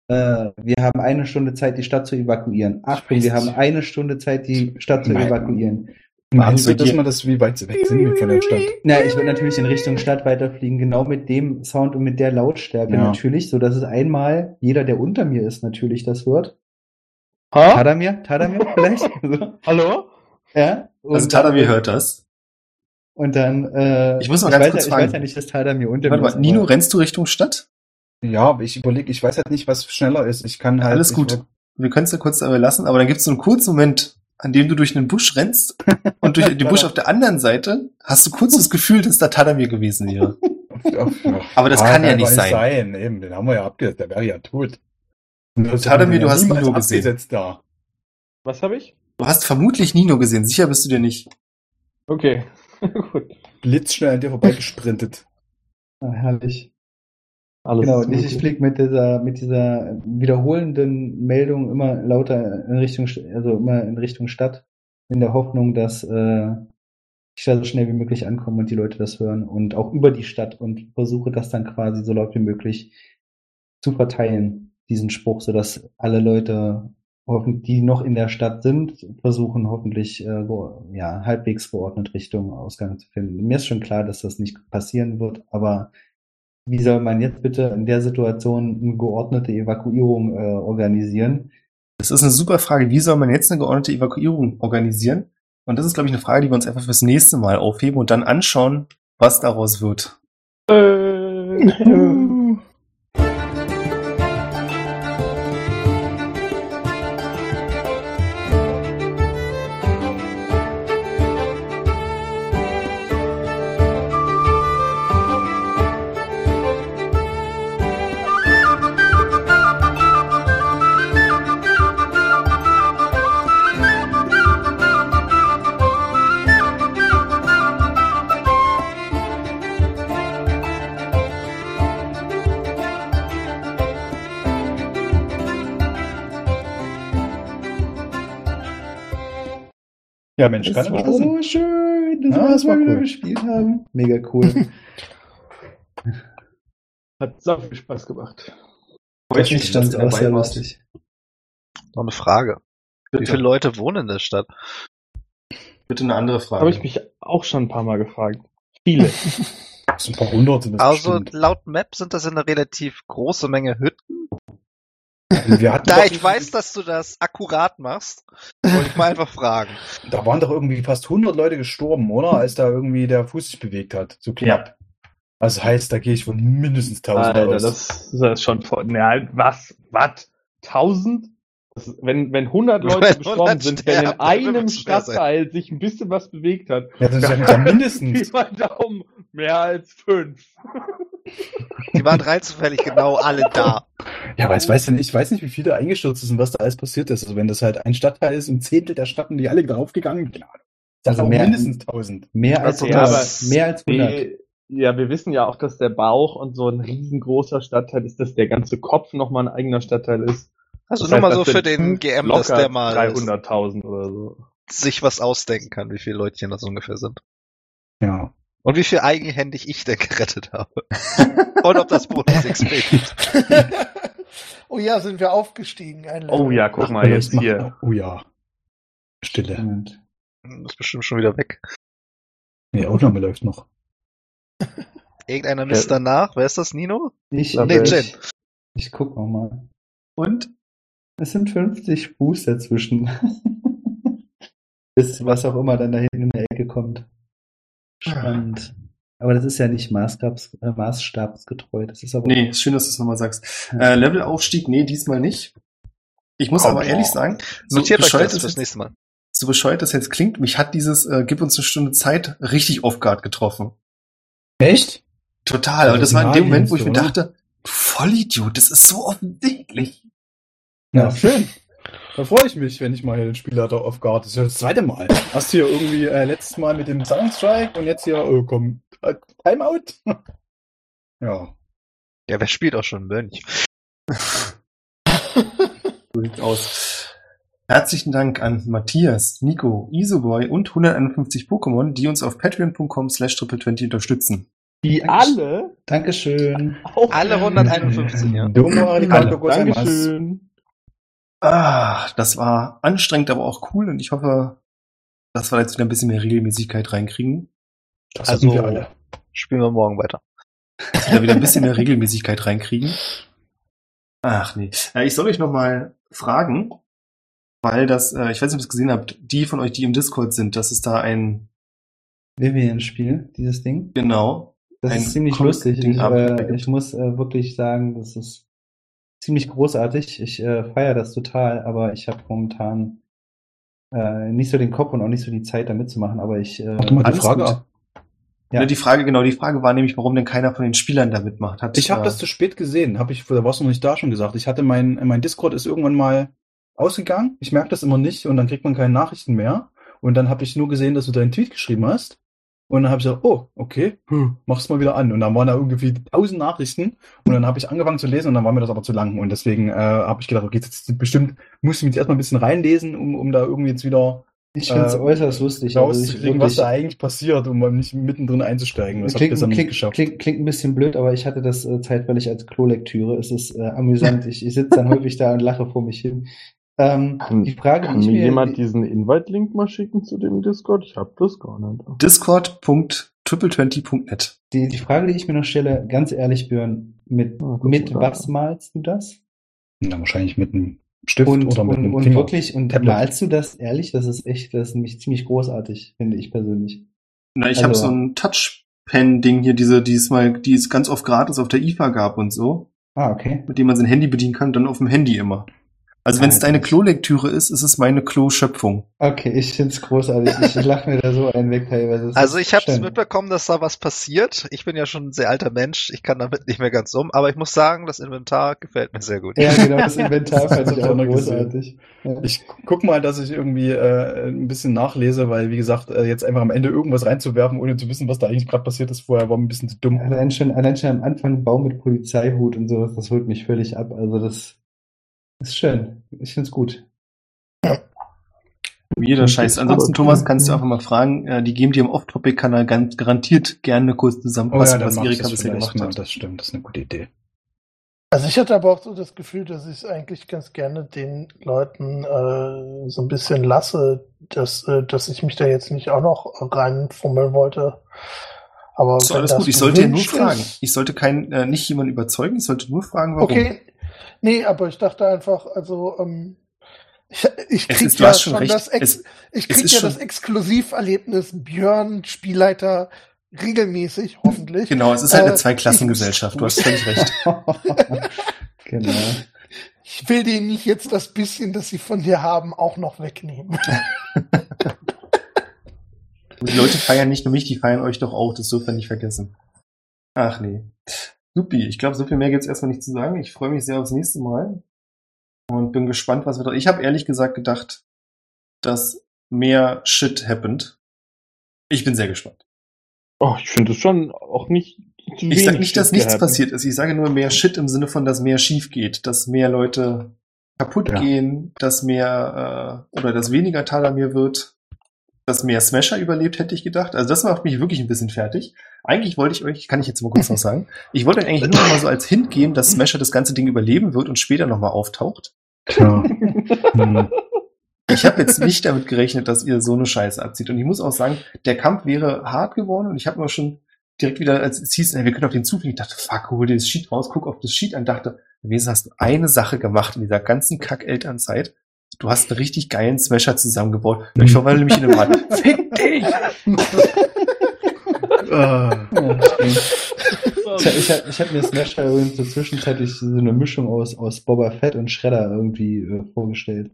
Äh, wir haben eine Stunde Zeit, die Stadt zu evakuieren. Achtung, wir haben eine Stunde Zeit, die Stadt zu Nein. evakuieren. Meinst du, dass man das, wie weit weg sind wir von der Stadt? Na, ich würde natürlich in Richtung Stadt weiterfliegen, genau mit dem Sound und mit der Lautstärke Ja. natürlich, so dass es einmal jeder, der unter mir ist, natürlich das hört. Ha? Tadamir, Tadamir vielleicht? Hallo? ja. Und Also dann- Tadamir hört das. Und dann, äh, Ich muss mal ganz weiß kurz ja, fragen. Ich weiß ja nicht, dass Tadamir unter Warte mir ist. mal, Nino, rennst du Richtung Stadt? Ja, aber ich überlege, ich weiß halt nicht, was schneller ist. Ich kann halt. Alles gut. Wir können es ja kurz dabei lassen, aber dann gibt es so einen kurzen Moment, an dem du durch einen Busch rennst und durch den Busch auf der anderen Seite hast du kurz das Gefühl, dass da Tadamir gewesen wäre. Aber das kann ja nicht einfach sein. Eben, den haben wir ja abgesetzt. Der wäre ja tot. Tadamir, wir du ja hast Nino gesehen. da. Was habe ich? Du hast vermutlich Nino gesehen, sicher bist du dir nicht. Okay. Gut. Blitzschnell an dir vorbeigesprintet. Ah, herrlich. Alles Genau, ich, fliege mit dieser, mit dieser wiederholenden Meldung immer lauter in Richtung, also immer in Richtung Stadt, in der Hoffnung, dass äh, ich da so schnell wie möglich ankomme und die Leute das hören und auch über die Stadt und versuche das dann quasi so laut wie möglich zu verteilen, diesen Spruch, sodass alle Leute, die noch in der Stadt sind, versuchen hoffentlich äh, ja, halbwegs geordnet Richtung Ausgang zu finden. Mir ist schon klar, dass das nicht passieren wird, aber wie soll man jetzt bitte in der Situation eine geordnete Evakuierung äh, organisieren? Das ist eine super Frage. Wie soll man jetzt eine geordnete Evakuierung organisieren? Und das ist, glaube ich, eine Frage, die wir uns einfach fürs nächste Mal aufheben und dann anschauen, was daraus wird. Äh, Ja, Mensch, Das kann war so schön, dass Ja, wir das das mal wieder cool. gespielt haben. Mega cool. Hat sau viel Spaß gemacht. Ich mich stand auch sehr lustig. Noch eine Frage. Wie Bitte, viele Leute wohnen in der Stadt? bitte eine andere Frage. Habe ich mich auch schon ein paar Mal gefragt. Viele. So ein paar hundert sind das Also bestimmt. laut Map sind das eine relativ große Menge Hütten. Wir hatten Da doch, ich weiß, dass du das akkurat machst, wollte ich mal einfach fragen. da waren doch irgendwie fast 100 Leute gestorben, oder? Als da irgendwie der Fuß sich bewegt hat. So knapp. Also heißt, da gehe ich von mindestens 1000 Alter, aus. das, das ist schon voll. Na, was? Was? 1000? Das, wenn, wenn 100 Leute Wenn gestorben 100 sind, wenn in sterben, einem. Stadtteil sich ein bisschen was bewegt hat. ja, das ist ja, ja mindestens. Daumen, mehr als fünf. Die waren rein zufällig genau alle da. Ja, aber ich weiß nicht, ich weiß nicht, wie viele eingestürzt ist und was da alles passiert ist. Also wenn das halt ein Stadtteil ist, ein Zehntel der Stadt und die alle draufgegangen, Ahnung. Das Also also mehr- mindestens 1000. Mehr als Also 100. das- mehr als 100. Nee, ja, wir wissen ja auch, dass der Bauch und so ein riesengroßer Stadtteil ist, dass der ganze Kopf nochmal ein eigener Stadtteil ist. Also Das nur heißt, mal das so für sind den GM, dass der mal 300.000 oder so. sich was ausdenken kann, wie viele Leutchen das ungefähr sind. Ja. Und wie viel eigenhändig ich denn gerettet habe. Und ob das Bonus XP gibt. oh ja, sind wir aufgestiegen. Ein Oh ja, guck mal jetzt ich hier. Oh ja. Stille. Moment. Das ist bestimmt schon wieder weg. Nee, Aufnahme läuft noch. Irgendeiner misst danach. Wer ist das, Nino? Ich, Nee, ich, Jen. ich guck noch mal. Und? Es sind 50 Fuß dazwischen. Bis was auch immer dann da hinten in der Ecke kommt. Spannend. Aber das ist ja nicht maßstabs, äh, maßstabsgetreu. Das ist aber. Nee, ist schön, dass du es nochmal sagst. Äh, Levelaufstieg, nee, diesmal nicht. Ich muss Komm, aber ehrlich oh. sagen, so Notiert euch bescheuert, das das nächste Mal. so bescheuert das jetzt klingt, mich hat dieses äh, Gib uns eine Stunde Zeit richtig off-guard getroffen. Echt? Total. Und Also das war in dem Moment, wo ich mir oder? dachte, du Vollidiot, das ist so offensichtlich. Ja, schön. Da freue ich mich, wenn ich mal hier den Spielleiter auf Guard. Das ist ja das zweite Mal. Hast hier irgendwie äh, letztes Mal mit dem Soundstrike und jetzt hier, oh komm, äh, Timeout. ja. Ja, wer spielt auch schon Mönch? So sieht's aus. Herzlichen Dank an Matthias, Nico, Isoboy und 151 Pokémon, die uns auf patreon.com slash triple20 unterstützen. Die alle? Dankeschön. Auch Alle 151, ja. Dankeschön. Ah, das war anstrengend, aber auch cool und ich hoffe, dass wir jetzt wieder ein bisschen mehr Regelmäßigkeit reinkriegen. Das Also- hatten wir alle. Spielen wir morgen weiter. Dass wir da wieder ein bisschen mehr Regelmäßigkeit reinkriegen. Ach nee. Äh, ich soll euch noch mal fragen, weil das, äh, ich weiß nicht, ob ihr es gesehen habt, die von euch, die im Discord sind, dass es da ein, Vivian-Spiel, dieses Ding. genau, Das ist ziemlich lustig. Ich, äh, ich muss äh, wirklich sagen, das ist ziemlich großartig. Ich äh, feiere das total, aber ich habe momentan äh, nicht so den Kopf und auch nicht so die Zeit, da mitzumachen. Aber ich äh, Warte mal, die Frage gut. Ja. Ja. Die Frage, genau, die Frage war nämlich, warum denn keiner von den Spielern da mitmacht. Hat, Ich habe äh, das zu spät gesehen. Hab ich, da warst du noch nicht da schon gesagt. Ich hatte mein, mein Discord ist irgendwann mal ausgegangen. Ich merke das immer nicht und dann kriegt man keine Nachrichten mehr. Und dann habe ich nur gesehen, dass du deinen Tweet geschrieben hast. Und dann habe ich gesagt, oh, okay, hm, mach's mal wieder an. Und dann waren da irgendwie tausend Nachrichten. Und dann habe ich angefangen zu lesen und dann war mir das aber zu lang. Und deswegen äh, habe ich gedacht, okay, jetzt bestimmt muss ich mich jetzt erstmal ein bisschen reinlesen, um, um da irgendwie jetzt wieder ich finde es äh, äußerst lustig. Also rauszukriegen, was wirklich- da eigentlich passiert, um nicht mittendrin einzusteigen. Das klingt, nicht klingt, geschafft. klingt, klingt ein bisschen blöd, aber ich hatte das äh, zeitweilig als Klolektüre. Es ist äh, amüsant. Ich, ich sitze dann häufig da und lache vor mich hin. Ähm, Kann, die Frage, kann die ich mir mir, jemand diesen Invite-Link mal schicken zu dem Discord? Ich hab das gar nicht. Discord.triple20.net. die, die Frage, die ich mir noch stelle, ganz ehrlich, Björn, mit, Ja, guck mit was malst du das? Ja, wahrscheinlich mit einem Stift Und, oder mit und, einem und Finger. wirklich, und Tablet. malst du das ehrlich? Das ist echt, das ist nämlich ziemlich großartig, finde ich persönlich. Na, ich Also- habe so ein Touchpen-Ding hier, diese, die es mal, die es ganz oft gratis auf der IFA gab und so, Ah, okay. mit dem man sein Handy bedienen kann, dann auf dem Handy immer. Also wenn es deine Klolektüre ist, ist es meine Kloschöpfung. Okay, ich finde es großartig. Ich, ich lache mir da so einen weg teilweise. Also ich habe es mitbekommen, dass da was passiert. Ich bin ja schon ein sehr alter Mensch. Ich kann damit nicht mehr ganz um. Aber ich muss sagen, das Inventar gefällt mir sehr gut. Ja, genau, das Inventar fand ich auch noch großartig. Ja. Ich guck mal, dass ich irgendwie äh, ein bisschen nachlese, weil, wie gesagt, äh, jetzt einfach am Ende irgendwas reinzuwerfen, ohne zu wissen, was da eigentlich gerade passiert ist, vorher war mir ein bisschen zu dumm. Allein schon, allein schon am Anfang Baum mit Polizeihut und sowas, das holt mich völlig ab. Also das ist schön. Ich find's gut. Jeder Und Scheiß. Ansonsten, Thomas, kannst du einfach mal fragen. Äh, die geben dir im Off-Topic-Kanal ganz garantiert gerne eine kurze Zusammenfassung, was Oh mach ich Erika das bisher vielleicht gemacht mal. hat. Das stimmt, das ist eine gute Idee. Also ich hatte aber auch so das Gefühl, dass ich es eigentlich ganz gerne den Leuten äh, so ein bisschen lasse, dass, äh, dass ich mich da jetzt nicht auch noch reinfummeln wollte. Aber Ist alles das gut. Ich sollte ja nur fragen. ist- Ich sollte kein, äh, nicht jemanden überzeugen. Ich sollte nur fragen, warum. Okay. Nee, aber ich dachte einfach, also ähm, ich, ich krieg ist- ja schon schon das Ex Es- ich krieg ja schon- das Exklusiverlebnis Björn Spielleiter regelmäßig, hoffentlich. Genau, es ist halt eine Äh, Zweiklassengesellschaft. Du hast völlig recht. genau. Ich will denen nicht jetzt das bisschen, das sie von dir haben, auch noch wegnehmen. Die Leute feiern nicht nur mich, die feiern euch doch auch. Das dürfen wir nicht vergessen. Ach nee. Supi. Ich glaube, so viel mehr gibt's erstmal nicht zu sagen. Ich freue mich sehr aufs nächste Mal. Und bin gespannt, was wir da. Ich habe ehrlich gesagt gedacht, dass mehr Shit happened. Ich bin sehr gespannt. Oh, ich finde es schon auch nicht zu Ich sage wenig nicht, dass nichts gehabt. passiert ist. Ich sage nur mehr Shit im Sinne von, dass mehr schief geht, dass mehr Leute kaputt Ja. gehen, dass mehr äh, oder dass weniger Talamir wird, dass mehr Smasher überlebt, hätte ich gedacht. Also das macht mich wirklich ein bisschen fertig. Eigentlich wollte ich euch, kann ich jetzt mal kurz noch sagen, ich wollte euch eigentlich nur noch mal so als Hint geben, dass Smasher das ganze Ding überleben wird und später noch mal auftaucht. Tja. Hm. Ich habe jetzt nicht damit gerechnet, dass ihr so eine Scheiße abzieht. Und ich muss auch sagen, der Kampf wäre hart geworden und ich habe mir schon direkt wieder, als es hieß, ey, wir können auf den zufliegen, ich dachte, fuck, hol dir das Sheet raus, guck auf das Sheet an, dachte, Wesen hast du eine Sache gemacht in dieser ganzen Kack-Elternzeit. Du hast einen richtig geilen Smasher zusammengebaut. Und ich verwandle mich in eine Wahl. Fick dich! Ja, schön. Ich, ich, hab- ich habe mir Smasher übrigens so zwischenzeitlich so eine Mischung aus, aus Boba Fett und Shredder irgendwie äh, vorgestellt.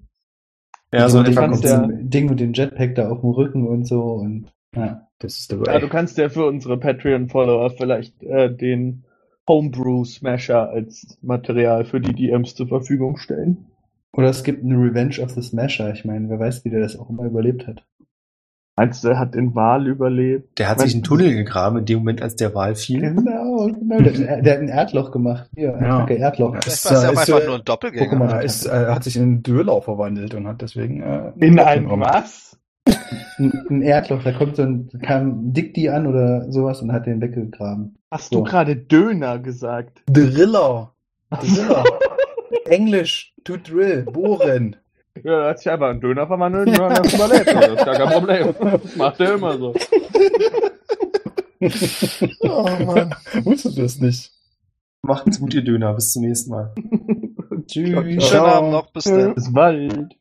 Ja, so mit etwa dem, kommt mit ja- dem Ding Jetpack da auf dem Rücken und so und ja. Das ist der Ja, du kannst ja für unsere Patreon-Follower vielleicht äh, den Homebrew Smasher als Material für die DMs zur Verfügung stellen. Oder es gibt eine Revenge of the Smasher. Ich meine, wer weiß, wie der das auch immer überlebt hat. Meinst du, er hat den Wal überlebt? Der hat sich einen Tunnel gegraben in dem Moment, als der Wal fiel. Genau, genau. Der, der hat ein Erdloch gemacht. Hier, Ja. Attacke Erdloch. Ist, war äh, ist, einfach äh, nur ein Doppelgänger. Pokémon. Er ist, äh, hat sich in einen Döler verwandelt und hat deswegen äh, In ein was? Ein, ein Erdloch. Da kommt so ein, kam Dick die an oder sowas und hat den weggegraben. Hast So. du gerade Döner gesagt? Driller. Driller. Englisch, to drill, bohren. Ja, er hat sich einfach einen Döner verwandelt und dann hat er überlebt. Das ist gar kein Problem. Das macht er immer so. Oh Mann. Wusstest du das nicht? Macht's gut, ihr Döner. Bis zum nächsten Mal. Tschüss. Schönen Abend noch, bis dann. Bis bald.